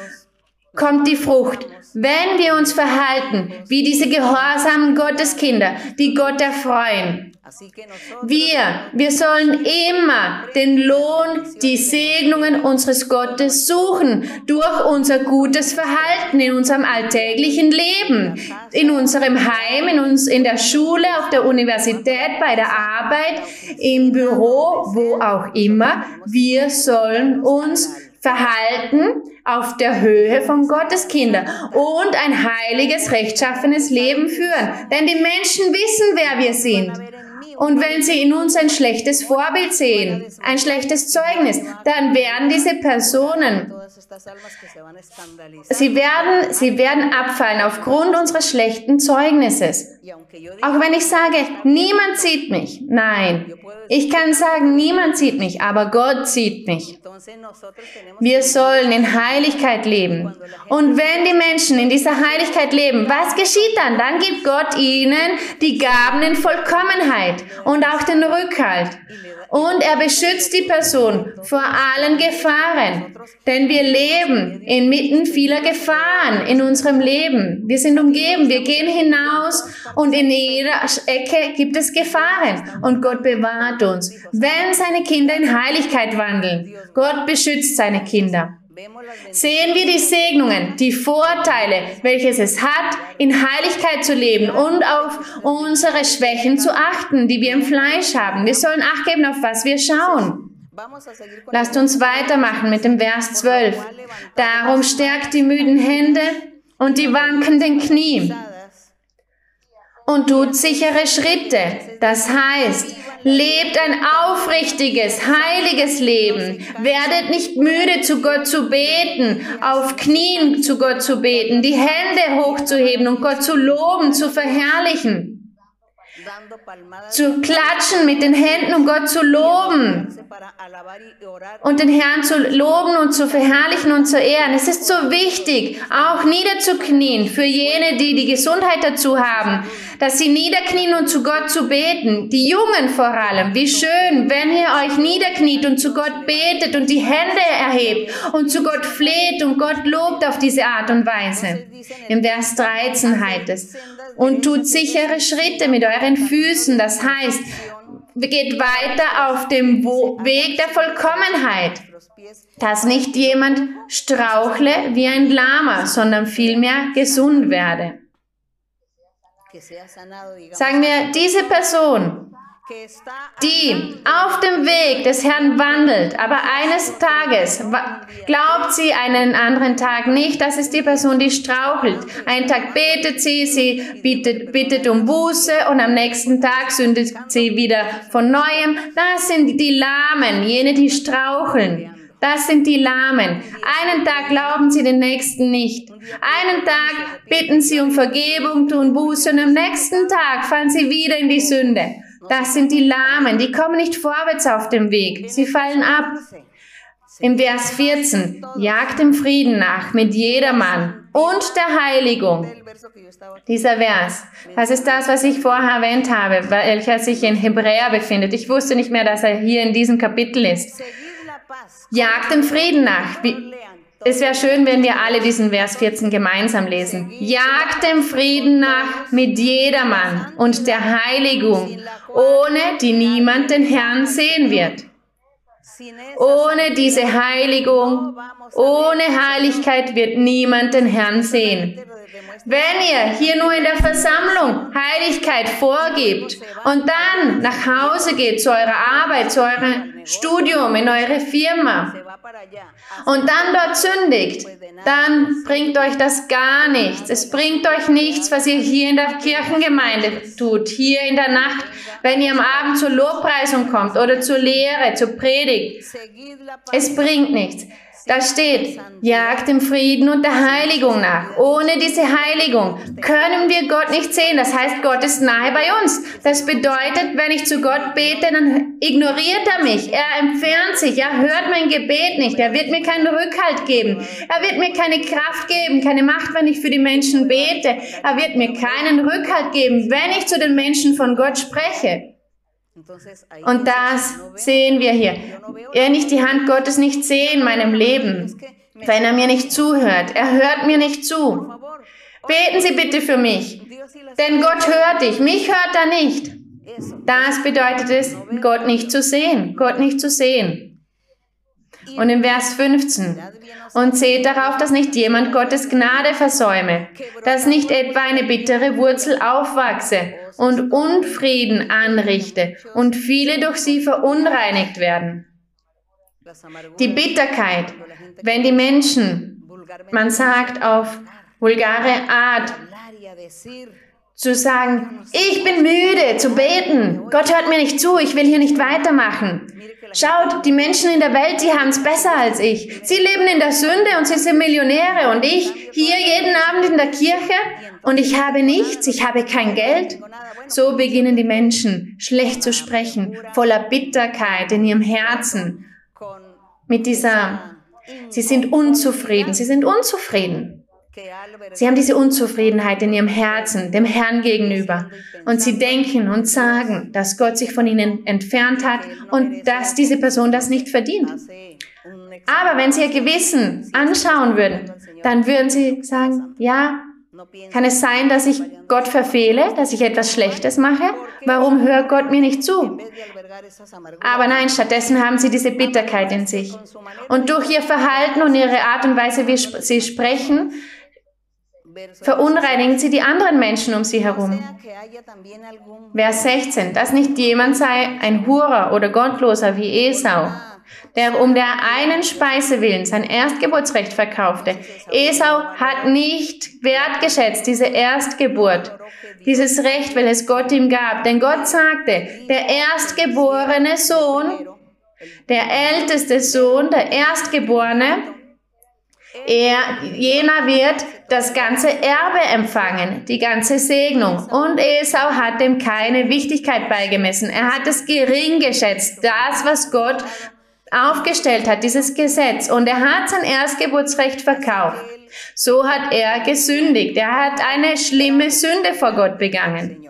kommt die Frucht, wenn wir uns verhalten wie diese gehorsamen Gotteskinder, die Gott erfreuen. Wir, wir sollen immer den Lohn, die Segnungen unseres Gottes suchen durch unser gutes Verhalten in unserem alltäglichen Leben, in unserem Heim, in uns, in der Schule, auf der Universität, bei der Arbeit, im Büro, wo auch immer. Wir sollen uns verhalten auf der Höhe von Gottes Kinder und ein heiliges, rechtschaffenes Leben führen. Denn die Menschen wissen, wer wir sind. Und wenn sie in uns ein schlechtes Vorbild sehen, ein schlechtes Zeugnis, dann werden diese Personen, sie werden, sie werden abfallen aufgrund unseres schlechten Zeugnisses. Auch wenn ich sage, niemand sieht mich. Nein, ich kann sagen, niemand sieht mich, aber Gott sieht mich. Wir sollen in Heiligkeit leben. Und wenn die Menschen in dieser Heiligkeit leben, was geschieht dann? Dann gibt Gott ihnen die Gaben in Vollkommenheit und auch den Rückhalt. Und er beschützt die Person vor allen Gefahren. Denn wir leben inmitten vieler Gefahren in unserem Leben. Wir sind umgeben, wir gehen hinaus und in jeder Ecke gibt es Gefahren. Und Gott bewahrt uns. Wenn seine Kinder in Heiligkeit wandeln, Gott beschützt seine Kinder. Sehen wir die Segnungen, die Vorteile, welches es hat, in Heiligkeit zu leben und auf unsere Schwächen zu achten, die wir im Fleisch haben. Wir sollen Acht geben, auf was wir schauen. Lasst uns weitermachen mit dem Vers 12. Darum stärkt die müden Hände und die wankenden Knie und tut sichere Schritte. Das heißt, Lebt ein aufrichtiges, heiliges Leben. Werdet nicht müde, zu Gott zu beten, auf Knien zu Gott zu beten, die Hände hochzuheben und Gott zu loben, zu verherrlichen zu klatschen mit den Händen, um Gott zu loben und den Herrn zu loben und zu verherrlichen und zu ehren. Es ist so wichtig, auch niederzuknien für jene, die die Gesundheit dazu haben, dass sie niederknien und zu Gott zu beten. Die Jungen vor allem. Wie schön, wenn ihr euch niederkniet und zu Gott betet und die Hände erhebt und zu Gott fleht und Gott lobt auf diese Art und Weise. Im Vers 13 heißt es, und tut sichere Schritte mit euren Füßen. Das heißt, geht weiter auf dem Weg der Vollkommenheit, dass nicht jemand strauchle wie ein Lama, sondern vielmehr gesund werde. Sagen wir, diese Person die auf dem Weg des Herrn wandelt, aber eines Tages glaubt sie einen anderen Tag nicht, das ist die Person, die strauchelt. Einen Tag betet sie, sie bittet, bittet um Buße und am nächsten Tag sündet sie wieder von neuem. Das sind die Lahmen, jene, die straucheln. Das sind die Lahmen. Einen Tag glauben sie den nächsten nicht. Einen Tag bitten sie um Vergebung, tun Buße und am nächsten Tag fallen sie wieder in die Sünde. Das sind die Lahmen, die kommen nicht vorwärts auf dem Weg, sie fallen ab. Im Vers 14, jagt dem Frieden nach mit jedermann und der Heiligung. Dieser Vers, das ist das, was ich vorher erwähnt habe, welcher sich in Hebräer befindet. Ich wusste nicht mehr, dass er hier in diesem Kapitel ist. Jagt dem Frieden nach. Es wäre schön, wenn wir alle diesen Vers 14 gemeinsam lesen. Jagt dem Frieden nach mit jedermann und der Heiligung, ohne die niemand den Herrn sehen wird. Ohne diese Heiligung, ohne Heiligkeit wird niemand den Herrn sehen. Wenn ihr hier nur in der Versammlung Heiligkeit vorgibt und dann nach Hause geht zu eurer Arbeit, zu eurem Studium, in eure Firma und dann dort sündigt, dann bringt euch das gar nichts. Es bringt euch nichts, was ihr hier in der Kirchengemeinde tut, hier in der Nacht, wenn ihr am Abend zur Lobpreisung kommt oder zur Lehre, zur Predigt. Es bringt nichts. Da steht, jagt dem Frieden und der Heiligung nach. Ohne diese Heiligung können wir Gott nicht sehen. Das heißt, Gott ist nahe bei uns. Das bedeutet, wenn ich zu Gott bete, dann ignoriert er mich. Er entfernt sich. Er hört mein Gebet nicht. Er wird mir keinen Rückhalt geben. Er wird mir keine Kraft geben, keine Macht, wenn ich für die Menschen bete. Er wird mir keinen Rückhalt geben, wenn ich zu den Menschen von Gott spreche. Und das sehen wir hier. Er nicht die Hand Gottes nicht sehen in meinem Leben, wenn er mir nicht zuhört. Er hört mir nicht zu. Beten Sie bitte für mich, denn Gott hört dich, mich hört er nicht. Das bedeutet es, Gott nicht zu sehen, Gott nicht zu sehen. Und im Vers 15, und seht darauf, dass nicht jemand Gottes Gnade versäume, dass nicht etwa eine bittere Wurzel aufwachse und Unfrieden anrichte und viele durch sie verunreinigt werden. Die Bitterkeit, wenn die Menschen, man sagt auf vulgare Art, zu sagen, ich bin müde zu beten, Gott hört mir nicht zu, ich will hier nicht weitermachen. Schaut, die Menschen in der Welt, die haben es besser als ich. Sie leben in der Sünde und sie sind Millionäre und ich hier jeden Abend in der Kirche und ich habe nichts, ich habe kein Geld. So beginnen die Menschen schlecht zu sprechen, voller Bitterkeit in ihrem Herzen. Mit dieser, sie sind unzufrieden, sie sind unzufrieden. Sie haben diese Unzufriedenheit in ihrem Herzen, dem Herrn gegenüber. Und sie denken und sagen, dass Gott sich von ihnen entfernt hat und dass diese Person das nicht verdient. Aber wenn sie ihr Gewissen anschauen würden, dann würden sie sagen, ja, kann es sein, dass ich Gott verfehle, dass ich etwas Schlechtes mache? Warum hört Gott mir nicht zu? Aber nein, stattdessen haben sie diese Bitterkeit in sich. Und durch ihr Verhalten und ihre Art und Weise, wie sie sprechen, verunreinigen sie die anderen Menschen um sie herum. Vers 16, dass nicht jemand sei ein Hurer oder Gottloser wie Esau, der um der einen Speise willen sein Erstgeburtsrecht verkaufte. Esau hat nicht wertgeschätzt diese Erstgeburt, dieses Recht, welches Gott ihm gab. Denn Gott sagte, der erstgeborene Sohn, der älteste Sohn, der Erstgeborene, er, jener wird das ganze Erbe empfangen, die ganze Segnung. Und Esau hat dem keine Wichtigkeit beigemessen. Er hat es gering geschätzt, das, was Gott aufgestellt hat, dieses Gesetz. Und er hat sein Erstgeburtsrecht verkauft. So hat er gesündigt. Er hat eine schlimme Sünde vor Gott begangen.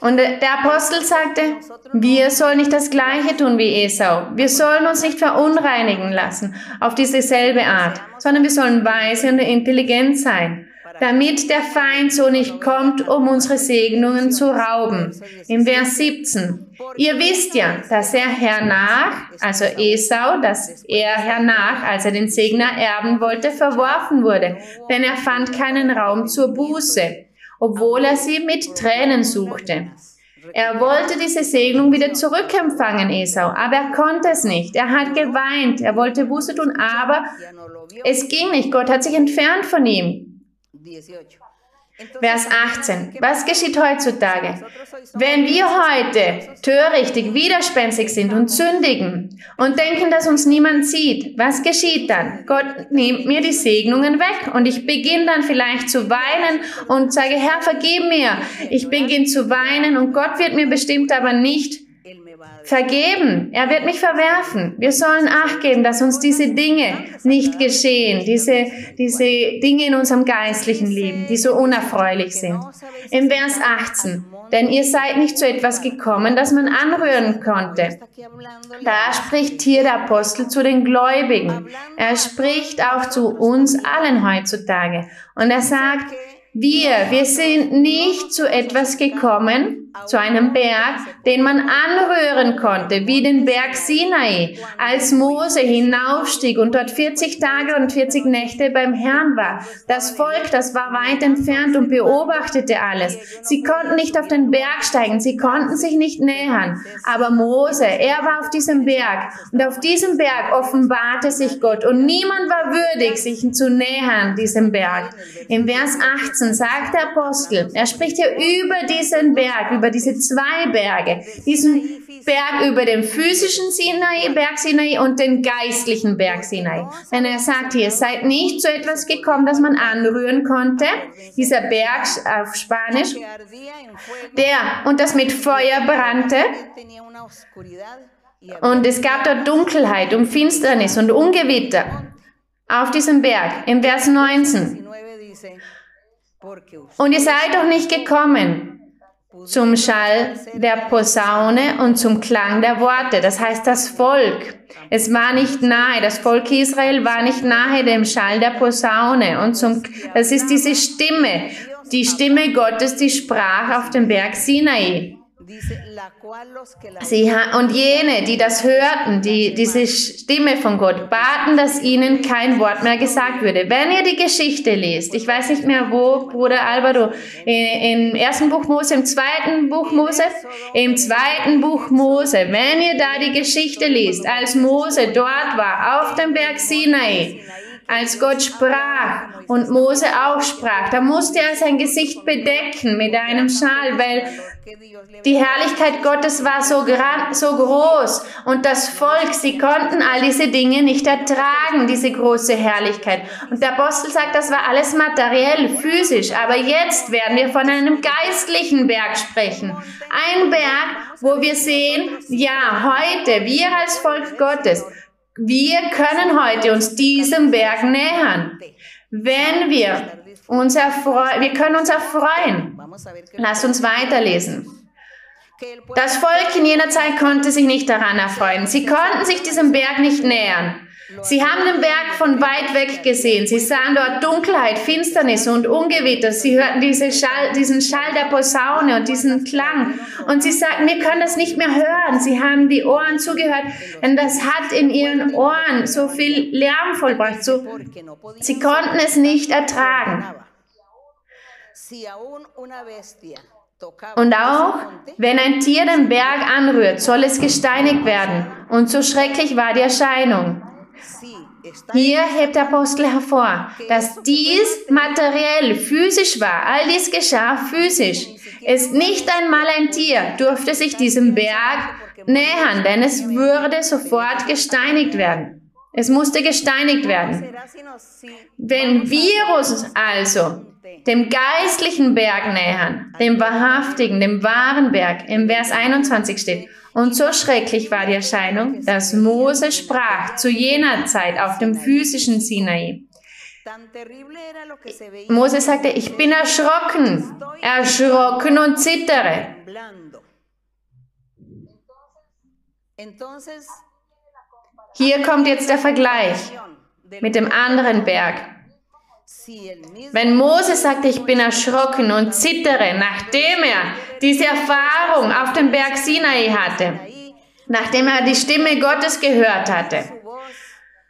Und der Apostel sagte, wir sollen nicht das Gleiche tun wie Esau. Wir sollen uns nicht verunreinigen lassen auf diese selbe Art, sondern wir sollen weise und intelligent sein, damit der Feind so nicht kommt, um unsere Segnungen zu rauben. Im Vers 17. Ihr wisst ja, dass er hernach, also Esau, dass er hernach, als er den Segner erben wollte, verworfen wurde, denn er fand keinen Raum zur Buße obwohl er sie mit Tränen suchte. Er wollte diese Segnung wieder zurückempfangen, Esau, aber er konnte es nicht. Er hat geweint, er wollte Buße tun, aber es ging nicht. Gott hat sich entfernt von ihm. Vers 18. Was geschieht heutzutage? Wenn wir heute törichtig, widerspenstig sind und sündigen und denken, dass uns niemand sieht, was geschieht dann? Gott nimmt mir die Segnungen weg und ich beginne dann vielleicht zu weinen und sage, Herr, vergib mir. Ich beginne zu weinen und Gott wird mir bestimmt aber nicht vergeben. Er wird mich verwerfen. Wir sollen Acht geben, dass uns diese Dinge nicht geschehen, diese, diese Dinge in unserem geistlichen Leben, die so unerfreulich sind. Im Vers 18. Denn ihr seid nicht zu etwas gekommen, das man anrühren konnte. Da spricht hier der Apostel zu den Gläubigen. Er spricht auch zu uns allen heutzutage. Und er sagt, wir, wir sind nicht zu etwas gekommen, zu einem Berg, den man anrühren konnte, wie den Berg Sinai, als Mose hinaufstieg und dort 40 Tage und 40 Nächte beim Herrn war. Das Volk, das war weit entfernt und beobachtete alles. Sie konnten nicht auf den Berg steigen, sie konnten sich nicht nähern. Aber Mose, er war auf diesem Berg und auf diesem Berg offenbarte sich Gott und niemand war würdig, sich zu nähern, diesem Berg. Im Vers 18 sagt der Apostel, er spricht hier über diesen Berg, über diese zwei Berge, diesen Berg über den physischen Sinai, Berg Sinai und den geistlichen Berg Sinai. Wenn er sagt hier, seid nicht zu etwas gekommen, das man anrühren konnte, dieser Berg auf Spanisch, der und das mit Feuer brannte. Und es gab dort Dunkelheit und Finsternis und Ungewitter auf diesem Berg. Im Vers 19. Und ihr seid doch nicht gekommen, zum Schall der Posaune und zum Klang der Worte. Das heißt, das Volk, es war nicht nahe, das Volk Israel war nicht nahe dem Schall der Posaune und zum, das ist diese Stimme, die Stimme Gottes, die sprach auf dem Berg Sinai. Sie, und jene, die das hörten, die, diese Stimme von Gott, baten, dass ihnen kein Wort mehr gesagt würde. Wenn ihr die Geschichte liest, ich weiß nicht mehr wo, Bruder Alvaro, im ersten Buch Mose, im zweiten Buch Mose, im zweiten Buch Mose, wenn ihr da die Geschichte liest, als Mose dort war, auf dem Berg Sinai, als Gott sprach und Mose auch sprach, da musste er sein Gesicht bedecken mit einem Schal, weil die Herrlichkeit Gottes war so, so groß und das Volk, sie konnten all diese Dinge nicht ertragen, diese große Herrlichkeit. Und der Apostel sagt, das war alles materiell, physisch, aber jetzt werden wir von einem geistlichen Berg sprechen. Ein Berg, wo wir sehen, ja, heute, wir als Volk Gottes, wir können heute uns diesem Berg nähern. Wenn wir uns erfreuen, wir können uns erfreuen. Lass uns weiterlesen. Das Volk in jener Zeit konnte sich nicht daran erfreuen. Sie konnten sich diesem Berg nicht nähern. Sie haben den Berg von weit weg gesehen. Sie sahen dort Dunkelheit, Finsternis und Ungewitter. Sie hörten diese Schall, diesen Schall der Posaune und diesen Klang. Und sie sagten, wir können das nicht mehr hören. Sie haben die Ohren zugehört, denn das hat in ihren Ohren so viel Lärm vollbracht. So, sie konnten es nicht ertragen. Und auch wenn ein Tier den Berg anrührt, soll es gesteinigt werden. Und so schrecklich war die Erscheinung. Hier hebt der Apostel hervor, dass dies materiell, physisch war. All dies geschah physisch. Es nicht einmal ein Tier durfte sich diesem Berg nähern, denn es würde sofort gesteinigt werden. Es musste gesteinigt werden. Wenn wir uns also dem geistlichen Berg nähern, dem wahrhaftigen, dem wahren Berg, im Vers 21 steht, und so schrecklich war die Erscheinung, dass Mose sprach zu jener Zeit auf dem physischen Sinai. Mose sagte, ich bin erschrocken, erschrocken und zittere. Hier kommt jetzt der Vergleich mit dem anderen Berg. Wenn Mose sagte, ich bin erschrocken und zittere, nachdem er diese Erfahrung auf dem Berg Sinai hatte, nachdem er die Stimme Gottes gehört hatte,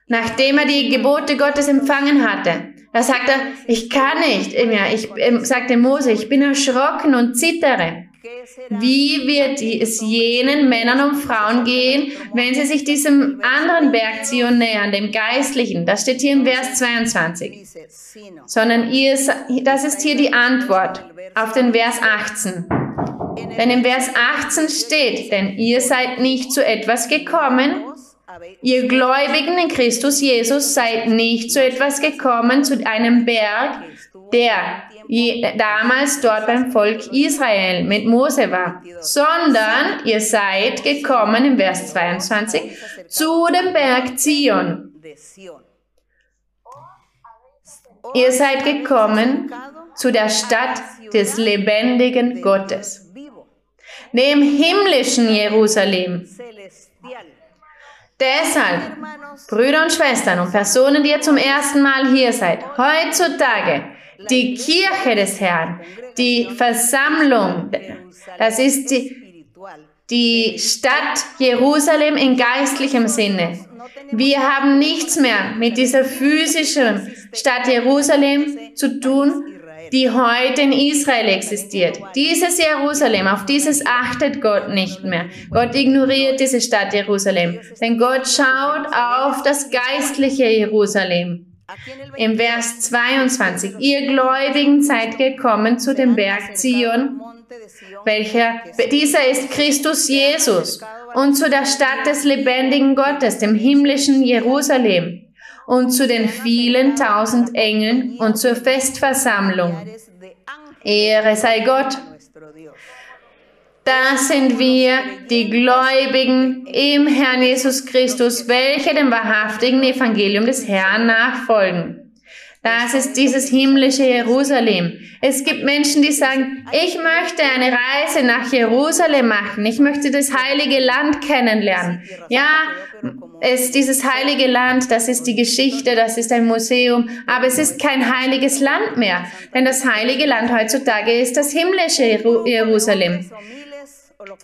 nachdem er die Gebote Gottes empfangen hatte, da sagt er, ich kann nicht mehr. Ich ähm, sagte Mose, ich bin erschrocken und zittere. Wie wird es jenen Männern und Frauen gehen, wenn sie sich diesem anderen Berg Zion nähern, dem Geistlichen? Das steht hier im Vers 22. Sondern ihr, das ist hier die Antwort auf den Vers 18. Denn im Vers 18 steht, denn ihr seid nicht zu etwas gekommen, Ihr Gläubigen in Christus Jesus seid nicht zu etwas gekommen, zu einem Berg, der damals dort beim Volk Israel mit Mose war, sondern ihr seid gekommen im Vers 22 zu dem Berg Zion. Ihr seid gekommen zu der Stadt des lebendigen Gottes, dem himmlischen Jerusalem. Deshalb, Brüder und Schwestern und Personen, die ihr zum ersten Mal hier seid, heutzutage die Kirche des Herrn, die Versammlung, das ist die, die Stadt Jerusalem in geistlichem Sinne. Wir haben nichts mehr mit dieser physischen Stadt Jerusalem zu tun, die heute in Israel existiert. Dieses Jerusalem, auf dieses achtet Gott nicht mehr. Gott ignoriert diese Stadt Jerusalem, denn Gott schaut auf das geistliche Jerusalem. Im Vers 22, ihr Gläubigen seid gekommen zu dem Berg Zion, welcher, dieser ist Christus Jesus, und zu der Stadt des lebendigen Gottes, dem himmlischen Jerusalem, und zu den vielen tausend Engeln und zur Festversammlung. Ehre sei Gott. Das sind wir, die Gläubigen im Herrn Jesus Christus, welche dem wahrhaftigen Evangelium des Herrn nachfolgen. Das ist dieses himmlische Jerusalem. Es gibt Menschen, die sagen, ich möchte eine Reise nach Jerusalem machen. Ich möchte das heilige Land kennenlernen. Ja, es, dieses heilige Land, das ist die Geschichte, das ist ein Museum, aber es ist kein heiliges Land mehr. Denn das heilige Land heutzutage ist das himmlische Jerusalem.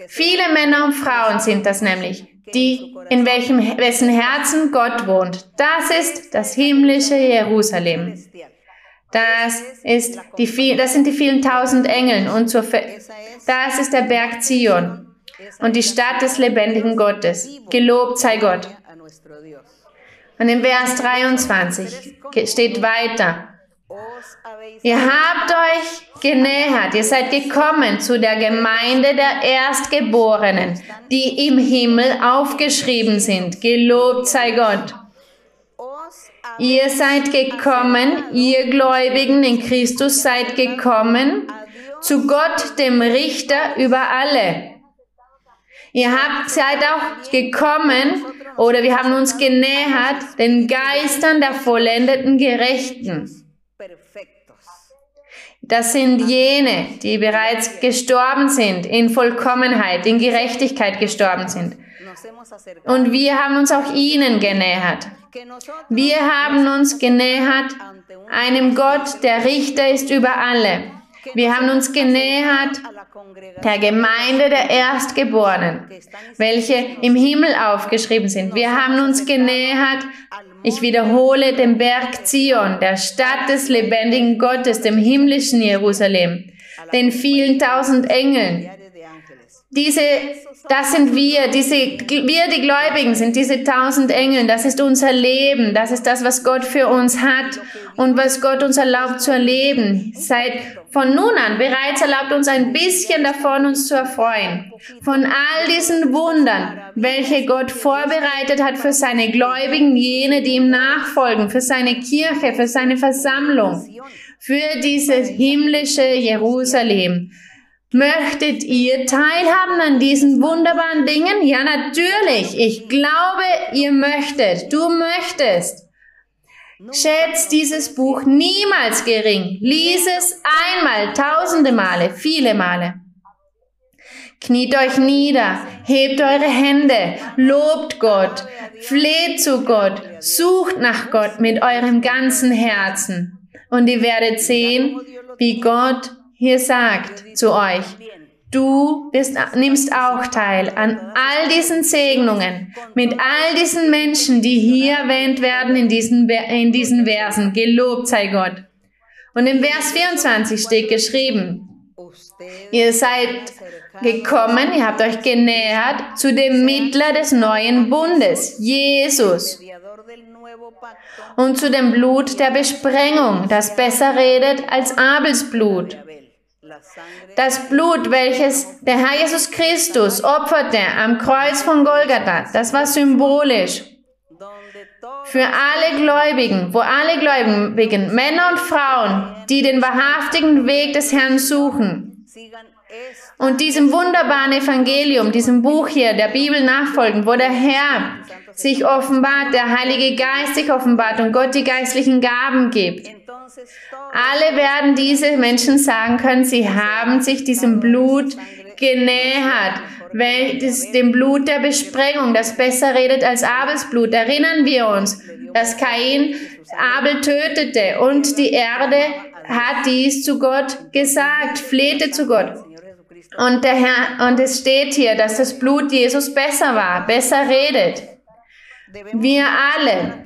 Viele Männer und Frauen sind das nämlich, die, in welchem, wessen Herzen Gott wohnt. Das ist das himmlische Jerusalem. Das, ist die, das sind die vielen tausend Engeln und zur, das ist der Berg Zion und die Stadt des lebendigen Gottes. Gelobt sei Gott. Und im Vers 23 steht weiter. Ihr habt euch genähert, ihr seid gekommen zu der Gemeinde der Erstgeborenen, die im Himmel aufgeschrieben sind. Gelobt sei Gott. Ihr seid gekommen, ihr Gläubigen in Christus seid gekommen zu Gott, dem Richter über alle. Ihr habt, seid auch gekommen oder wir haben uns genähert den Geistern der vollendeten Gerechten. Das sind jene, die bereits gestorben sind, in Vollkommenheit, in Gerechtigkeit gestorben sind. Und wir haben uns auch ihnen genähert. Wir haben uns genähert einem Gott, der Richter ist über alle. Wir haben uns genähert der Gemeinde der Erstgeborenen, welche im Himmel aufgeschrieben sind. Wir haben uns genähert, ich wiederhole, dem Berg Zion, der Stadt des lebendigen Gottes, dem himmlischen Jerusalem, den vielen tausend Engeln. Diese das sind wir, diese, wir die Gläubigen sind diese tausend Engel, das ist unser Leben, das ist das, was Gott für uns hat und was Gott uns erlaubt zu erleben. Seit von nun an bereits erlaubt uns ein bisschen davon, uns zu erfreuen. Von all diesen Wundern, welche Gott vorbereitet hat für seine Gläubigen, jene, die ihm nachfolgen, für seine Kirche, für seine Versammlung, für dieses himmlische Jerusalem. Möchtet ihr teilhaben an diesen wunderbaren Dingen? Ja, natürlich. Ich glaube, ihr möchtet. Du möchtest. Schätzt dieses Buch niemals gering. Lies es einmal, tausende Male, viele Male. Kniet euch nieder, hebt eure Hände, lobt Gott, fleht zu Gott, sucht nach Gott mit eurem ganzen Herzen. Und ihr werdet sehen, wie Gott hier sagt zu euch, du bist, nimmst auch teil an all diesen Segnungen mit all diesen Menschen, die hier erwähnt werden in diesen, in diesen Versen. Gelobt sei Gott. Und im Vers 24 steht geschrieben, Ihr seid gekommen, ihr habt euch genähert zu dem Mittler des neuen Bundes, Jesus, und zu dem Blut der Besprengung, das besser redet als Abels Blut. Das Blut, welches der Herr Jesus Christus opferte am Kreuz von Golgatha, das war symbolisch für alle Gläubigen, wo alle Gläubigen, Männer und Frauen, die den wahrhaftigen Weg des Herrn suchen und diesem wunderbaren Evangelium, diesem Buch hier, der Bibel nachfolgen, wo der Herr sich offenbart, der Heilige Geist sich offenbart und Gott die geistlichen Gaben gibt. Alle werden diese Menschen sagen können, sie haben sich diesem Blut genähert, welches dem Blut der Besprengung, das besser redet als Abels Blut. Erinnern wir uns, dass Kain Abel tötete und die Erde hat dies zu Gott gesagt, flehte zu Gott. Und der Herr, und es steht hier, dass das Blut Jesus besser war, besser redet. Wir alle,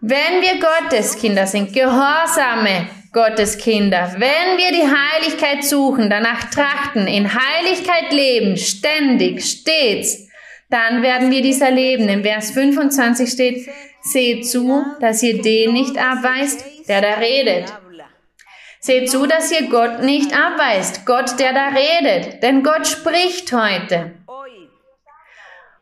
wenn wir Gottes Kinder sind, gehorsame Gottes Kinder, wenn wir die Heiligkeit suchen, danach trachten, in Heiligkeit leben, ständig, stets, dann werden wir dies erleben. In Vers 25 steht, seht zu, dass ihr den nicht abweist, der da redet. Seht zu, dass ihr Gott nicht abweist, Gott, der da redet, denn Gott spricht heute.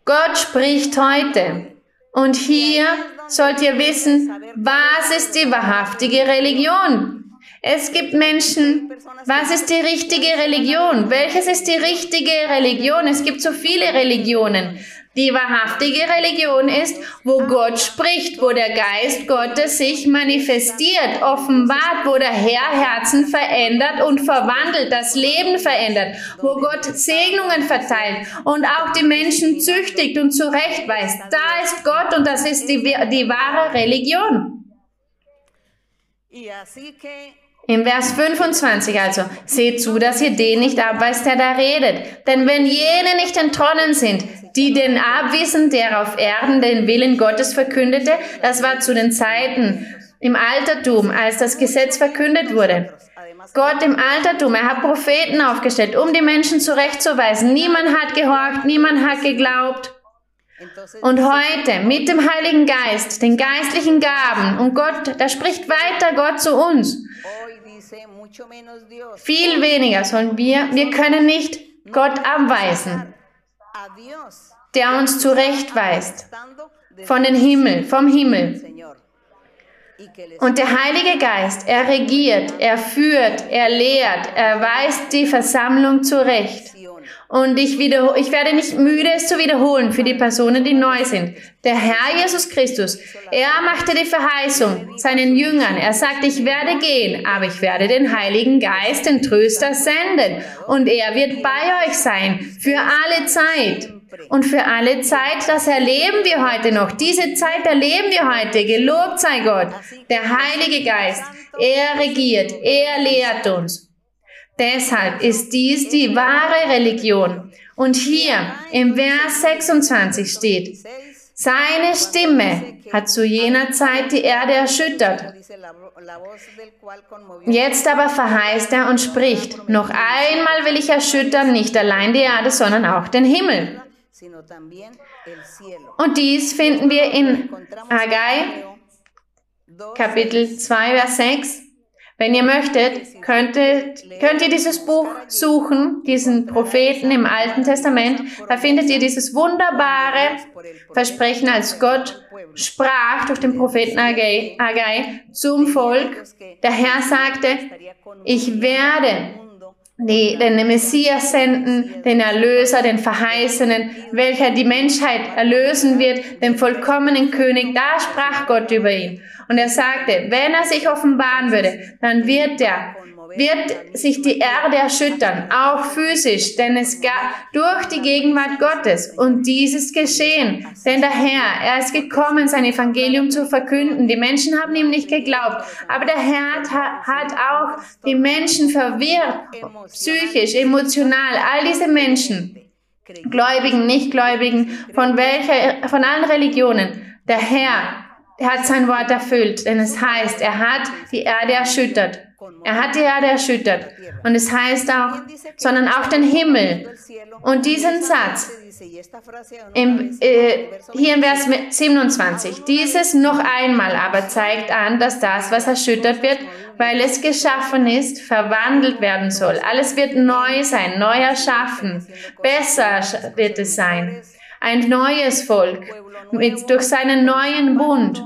Gott spricht heute. Und hier sollt ihr wissen, was ist die wahrhaftige Religion? Es gibt Menschen, was ist die richtige Religion? Welches ist die richtige Religion? Es gibt so viele Religionen. Die wahrhaftige Religion ist, wo Gott spricht, wo der Geist Gottes sich manifestiert, offenbart, wo der Herr Herzen verändert und verwandelt, das Leben verändert, wo Gott Segnungen verteilt und auch die Menschen züchtigt und zurechtweist. Da ist Gott und das ist die, die wahre Religion. Im Vers 25 also, seht zu, dass ihr den nicht abweist, der da redet. Denn wenn jene nicht entronnen sind, die den abwiesen, der auf Erden den Willen Gottes verkündete, das war zu den Zeiten im Altertum, als das Gesetz verkündet wurde. Gott im Altertum, er hat Propheten aufgestellt, um die Menschen zurechtzuweisen. Niemand hat gehorcht, niemand hat geglaubt. Und heute mit dem Heiligen Geist, den geistlichen Gaben und Gott, da spricht weiter Gott zu uns. Viel weniger sollen wir, wir können nicht Gott abweisen, der uns zurechtweist von den Himmel, vom Himmel. Und der Heilige Geist, er regiert, er führt, er lehrt, er weist die Versammlung zurecht. Und ich, wieder, ich werde nicht müde, es zu wiederholen für die Personen, die neu sind. Der Herr Jesus Christus, er machte die Verheißung seinen Jüngern. Er sagte, ich werde gehen, aber ich werde den Heiligen Geist, den Tröster, senden. Und er wird bei euch sein, für alle Zeit. Und für alle Zeit, das erleben wir heute noch. Diese Zeit erleben wir heute. Gelobt sei Gott. Der Heilige Geist, er regiert, er lehrt uns. Deshalb ist dies die wahre Religion. Und hier im Vers 26 steht, seine Stimme hat zu jener Zeit die Erde erschüttert. Jetzt aber verheißt er und spricht, noch einmal will ich erschüttern, nicht allein die Erde, sondern auch den Himmel. Und dies finden wir in Haggai, Kapitel 2, Vers 6. Wenn ihr möchtet, könntet, könnt ihr dieses Buch suchen, diesen Propheten im Alten Testament. Da findet ihr dieses wunderbare Versprechen, als Gott sprach durch den Propheten Agai zum Volk. Der Herr sagte, ich werde die, den Messias senden, den Erlöser, den Verheißenen, welcher die Menschheit erlösen wird, den vollkommenen König. Da sprach Gott über ihn. Und er sagte, wenn er sich offenbaren würde, dann wird er wird sich die Erde erschüttern, auch physisch, denn es gab durch die Gegenwart Gottes. Und dieses geschehen, denn der Herr, er ist gekommen, sein Evangelium zu verkünden. Die Menschen haben ihm nicht geglaubt, aber der Herr hat auch die Menschen verwirrt, psychisch, emotional, all diese Menschen, Gläubigen, Nichtgläubigen, von welcher, von allen Religionen. Der Herr er hat sein Wort erfüllt, denn es heißt, er hat die Erde erschüttert. Er hat die Erde erschüttert. Und es heißt auch, sondern auch den Himmel. Und diesen Satz, im, äh, hier im Vers 27, dieses noch einmal aber zeigt an, dass das, was erschüttert wird, weil es geschaffen ist, verwandelt werden soll. Alles wird neu sein, neu erschaffen. Besser wird es sein. Ein neues Volk mit, durch seinen neuen Bund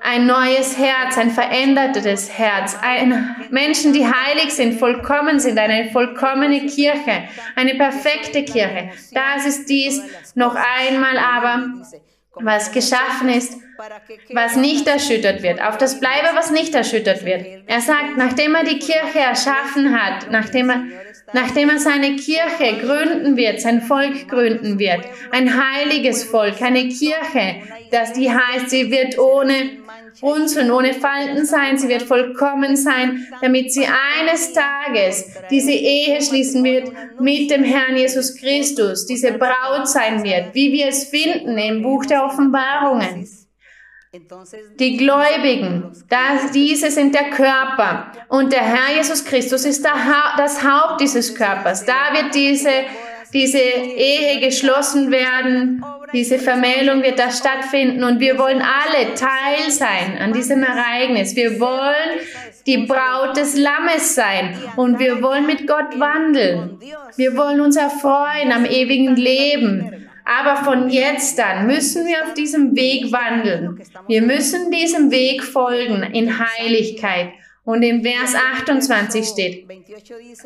ein neues Herz, ein verändertes Herz, ein Menschen, die heilig sind, vollkommen sind, eine vollkommene Kirche, eine perfekte Kirche. Das ist dies noch einmal aber, was geschaffen ist, was nicht erschüttert wird. Auf das bleibe, was nicht erschüttert wird. Er sagt, nachdem er die Kirche erschaffen hat, nachdem er nachdem er seine Kirche gründen wird, sein Volk gründen wird, ein heiliges Volk, eine Kirche, dass die heißt, sie wird ohne Runzeln, ohne Falten sein, sie wird vollkommen sein, damit sie eines Tages diese Ehe schließen wird mit dem Herrn Jesus Christus, diese Braut sein wird, wie wir es finden im Buch der Offenbarungen. Die Gläubigen, das, diese sind der Körper und der Herr Jesus Christus ist ha das Haupt dieses Körpers. Da wird diese, diese Ehe geschlossen werden, diese Vermählung wird da stattfinden und wir wollen alle Teil sein an diesem Ereignis. Wir wollen die Braut des Lammes sein und wir wollen mit Gott wandeln. Wir wollen uns erfreuen am ewigen Leben. Aber von jetzt an müssen wir auf diesem Weg wandeln. Wir müssen diesem Weg folgen in Heiligkeit. Und im Vers 28 steht,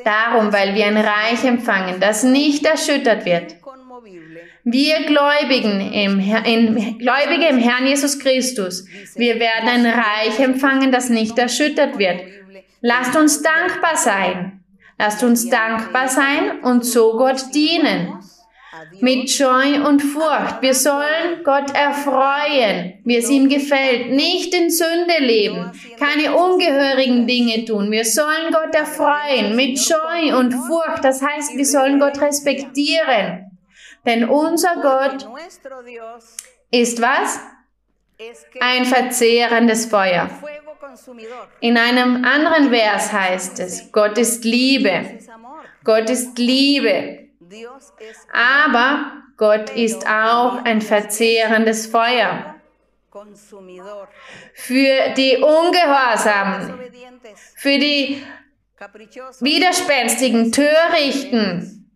darum, weil wir ein Reich empfangen, das nicht erschüttert wird. Wir Gläubigen im, in, Gläubige im Herrn Jesus Christus, wir werden ein Reich empfangen, das nicht erschüttert wird. Lasst uns dankbar sein. Lasst uns dankbar sein und so Gott dienen mit Scheu und Furcht. Wir sollen Gott erfreuen, wie es ihm gefällt, nicht in Sünde leben, keine ungehörigen Dinge tun. Wir sollen Gott erfreuen mit Scheu und Furcht. Das heißt, wir sollen Gott respektieren. Denn unser Gott ist was? Ein verzehrendes Feuer. In einem anderen Vers heißt es, Gott ist Liebe. Gott ist Liebe. Aber Gott ist auch ein verzehrendes Feuer. Für die Ungehorsamen, für die widerspenstigen, törichten.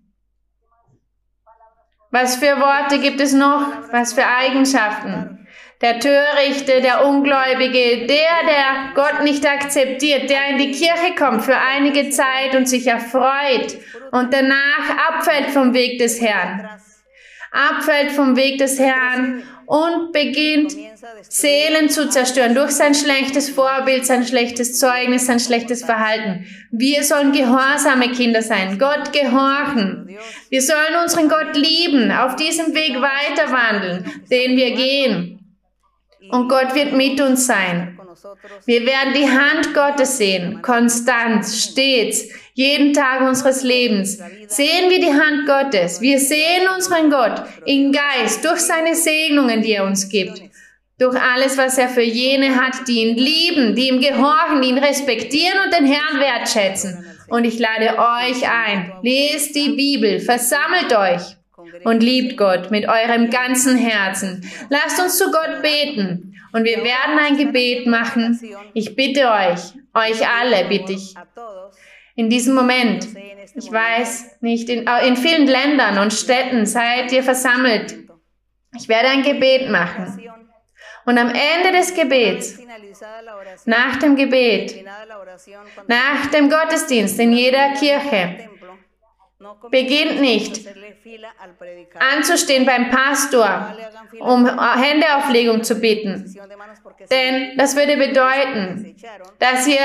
Was für Worte gibt es noch? Was für Eigenschaften? Der Törichte, der Ungläubige, der, der Gott nicht akzeptiert, der in die Kirche kommt für einige Zeit und sich erfreut und danach abfällt vom Weg des Herrn. Abfällt vom Weg des Herrn und beginnt Seelen zu zerstören durch sein schlechtes Vorbild, sein schlechtes Zeugnis, sein schlechtes Verhalten. Wir sollen gehorsame Kinder sein, Gott gehorchen. Wir sollen unseren Gott lieben, auf diesem Weg weiter wandeln, den wir gehen. Und Gott wird mit uns sein. Wir werden die Hand Gottes sehen, konstant, stets, jeden Tag unseres Lebens. Sehen wir die Hand Gottes. Wir sehen unseren Gott im Geist durch seine Segnungen, die er uns gibt. Durch alles, was er für jene hat, die ihn lieben, die ihm gehorchen, die ihn respektieren und den Herrn wertschätzen. Und ich lade euch ein, lest die Bibel, versammelt euch und liebt Gott mit eurem ganzen Herzen. Lasst uns zu Gott beten und wir werden ein Gebet machen. Ich bitte euch, euch alle bitte ich, in diesem Moment, ich weiß nicht, in, in vielen Ländern und Städten seid ihr versammelt. Ich werde ein Gebet machen. Und am Ende des Gebets, nach dem Gebet, nach dem Gottesdienst in jeder Kirche, Beginnt nicht anzustehen beim Pastor, um Händeauflegung zu bitten. Denn das würde bedeuten, dass ihr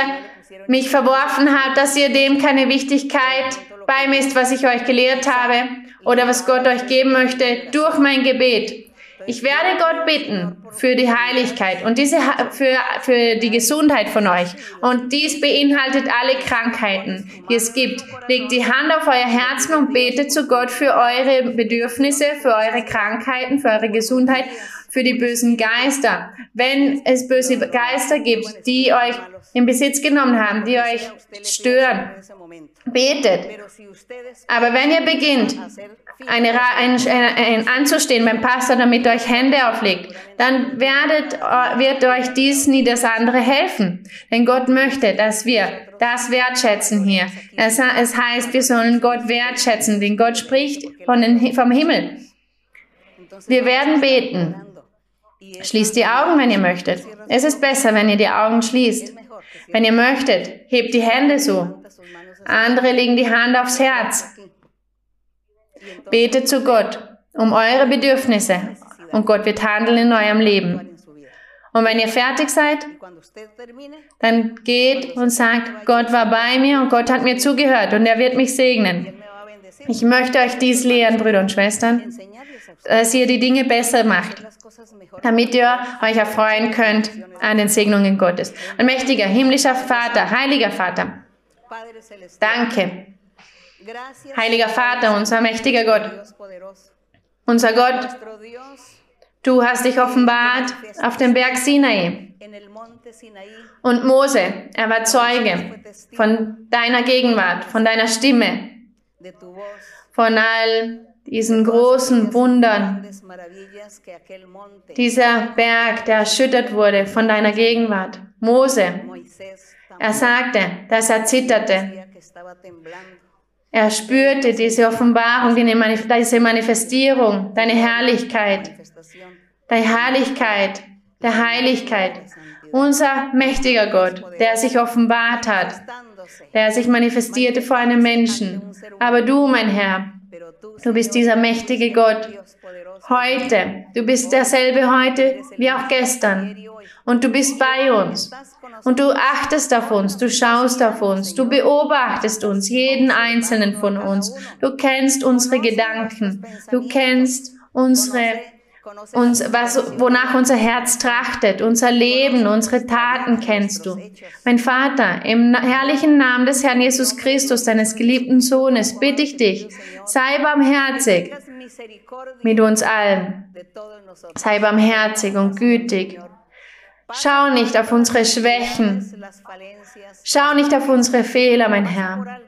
mich verworfen habt, dass ihr dem keine Wichtigkeit beimisst, was ich euch gelehrt habe oder was Gott euch geben möchte durch mein Gebet. Ich werde Gott bitten für die Heiligkeit und diese, für, für die Gesundheit von euch. Und dies beinhaltet alle Krankheiten, die es gibt. Legt die Hand auf euer Herzen und betet zu Gott für eure Bedürfnisse, für eure Krankheiten, für eure Gesundheit, für die bösen Geister. Wenn es böse Geister gibt, die euch in Besitz genommen haben, die euch stören, betet. Aber wenn ihr beginnt, eine, ein, ein, anzustehen beim Pastor, damit euch Hände auflegt, dann werdet, wird euch dies nie das andere helfen. Denn Gott möchte, dass wir das wertschätzen hier. Es, es heißt, wir sollen Gott wertschätzen, denn Gott spricht von den, vom Himmel. Wir werden beten. Schließt die Augen, wenn ihr möchtet. Es ist besser, wenn ihr die Augen schließt. Wenn ihr möchtet, hebt die Hände so. Andere legen die Hand aufs Herz. Betet zu Gott um eure Bedürfnisse und Gott wird handeln in eurem Leben. Und wenn ihr fertig seid, dann geht und sagt, Gott war bei mir und Gott hat mir zugehört und er wird mich segnen. Ich möchte euch dies lehren, Brüder und Schwestern, dass ihr die Dinge besser macht, damit ihr euch erfreuen könnt an den Segnungen Gottes. Ein mächtiger, himmlischer Vater, heiliger Vater, danke. Heiliger Vater, unser mächtiger Gott, unser Gott, du hast dich offenbart auf dem Berg Sinai. Und Mose, er war Zeuge von deiner Gegenwart, von deiner Stimme, von all diesen großen Wundern, dieser Berg, der erschüttert wurde von deiner Gegenwart. Mose, er sagte, dass er zitterte. Er spürte diese Offenbarung, diese Manifestierung, deine Herrlichkeit, deine Herrlichkeit, der Heiligkeit. Unser mächtiger Gott, der sich offenbart hat, der sich manifestierte vor einem Menschen. Aber du, mein Herr, du bist dieser mächtige Gott. Heute, du bist derselbe heute wie auch gestern. Und du bist bei uns. Und du achtest auf uns, du schaust auf uns, du beobachtest uns, jeden einzelnen von uns. Du kennst unsere Gedanken, du kennst unsere uns, was, wonach unser Herz trachtet, unser Leben, unsere Taten kennst du. Mein Vater, im herrlichen Namen des Herrn Jesus Christus, deines geliebten Sohnes, bitte ich dich, sei barmherzig mit uns allen. Sei barmherzig und gütig. Schau nicht auf unsere Schwächen. Schau nicht auf unsere Fehler, mein Herr.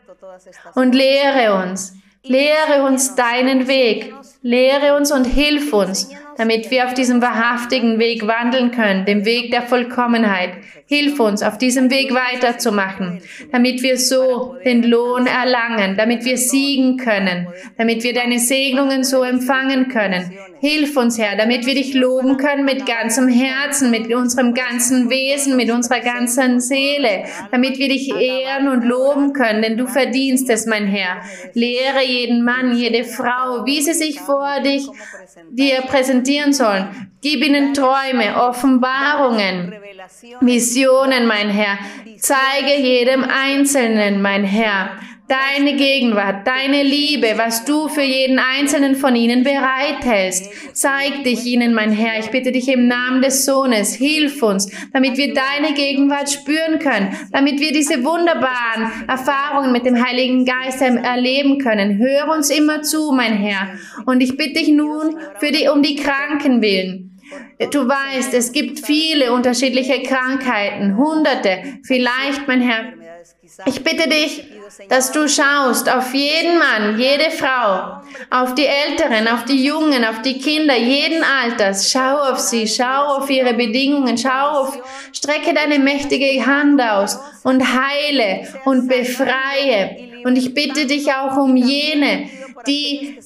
Und lehre uns, lehre uns deinen Weg. Lehre uns und hilf uns, damit wir auf diesem wahrhaftigen Weg wandeln können, dem Weg der Vollkommenheit. Hilf uns, auf diesem Weg weiterzumachen, damit wir so den Lohn erlangen, damit wir siegen können, damit wir deine Segnungen so empfangen können. Hilf uns, Herr, damit wir dich loben können mit ganzem Herzen, mit unserem ganzen Wesen, mit unserer ganzen Seele, damit wir dich ehren und loben können, denn du verdienst es, mein Herr. Lehre jeden Mann, jede Frau, wie sie sich vor dich dir präsentieren sollen. Gib ihnen Träume, Offenbarungen, Visionen, mein Herr. Zeige jedem Einzelnen, mein Herr, deine Gegenwart, deine Liebe, was du für jeden einzelnen von ihnen bereithältst. Zeig dich ihnen, mein Herr. Ich bitte dich im Namen des Sohnes, hilf uns, damit wir deine Gegenwart spüren können, damit wir diese wunderbaren Erfahrungen mit dem Heiligen Geist erleben können. Hör uns immer zu, mein Herr. Und ich bitte dich nun für die, um die Kranken willen. Du weißt, es gibt viele unterschiedliche Krankheiten, hunderte, vielleicht, mein Herr. Ich bitte dich, dass du schaust auf jeden Mann, jede Frau, auf die Älteren, auf die Jungen, auf die Kinder, jeden Alters. Schau auf sie, schau auf ihre Bedingungen, schau auf, strecke deine mächtige Hand aus und heile und befreie. Und ich bitte dich auch um jene, die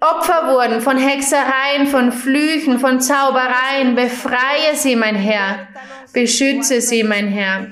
Opfer wurden von Hexereien, von Flüchen, von Zaubereien. Befreie sie, mein Herr. Beschütze sie, mein Herr.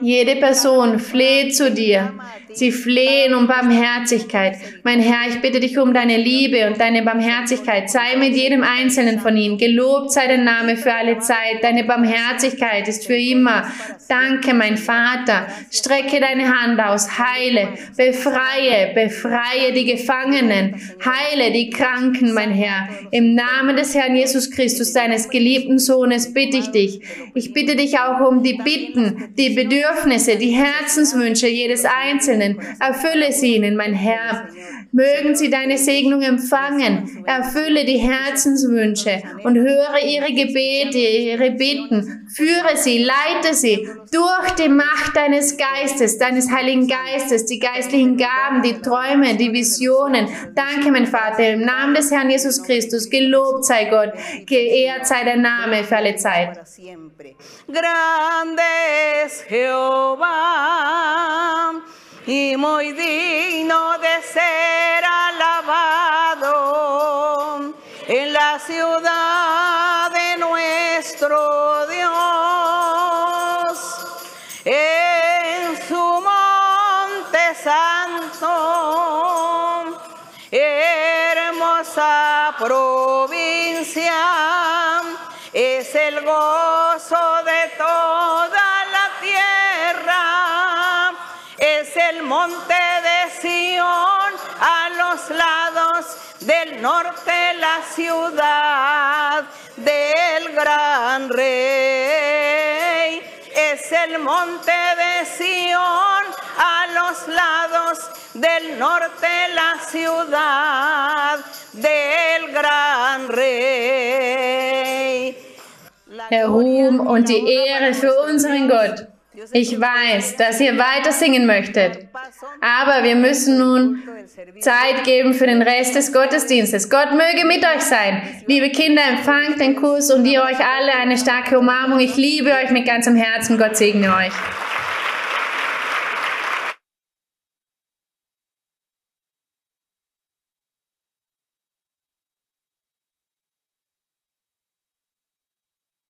Jede Person fleht zu dir. Sie flehen um Barmherzigkeit. Mein Herr, ich bitte dich um deine Liebe und deine Barmherzigkeit. Sei mit jedem Einzelnen von ihnen. Gelobt sei dein Name für alle Zeit. Deine Barmherzigkeit ist für immer. Danke, mein Vater. Strecke deine Hand aus. Heile, befreie, befreie die Gefangenen. Heile die Kranken, mein Herr. Im Namen des Herrn Jesus Christus, deines geliebten Sohnes, bitte ich dich. Ich bitte dich auch um die Bitten, die Bedürfnisse, die Herzenswünsche jedes Einzelnen Einzelnen. Erfülle sie ihnen, mein Herr. Mögen sie deine Segnung empfangen. Erfülle die Herzenswünsche und höre ihre Gebete, ihre Bitten. Führe sie, leite sie durch die Macht deines Geistes, deines Heiligen Geistes, die geistlichen Gaben, die Träume, die Visionen. Danke, mein Vater, im Namen des Herrn Jesus Christus. Gelobt sei Gott, geehrt sei der Name für alle Zeit. Grande es Jehová y muy digno de ser alabado en la ciudad de nuestro Dios, en su monte santo, hermosa provincia, es el gozo monte de Sión a los lados del norte la ciudad del gran rey. Es el monte de Sión a los lados del norte la ciudad del gran rey. Der Ruhm und die Ehre für unseren Gott. Ich weiß, dass ihr weiter singen möchtet, aber wir müssen nun Zeit geben für den Rest des Gottesdienstes. Gott möge mit euch sein. Liebe Kinder, empfangt den Kuss und ihr euch alle eine starke Umarmung. Ich liebe euch mit ganzem Herzen. Gott segne euch.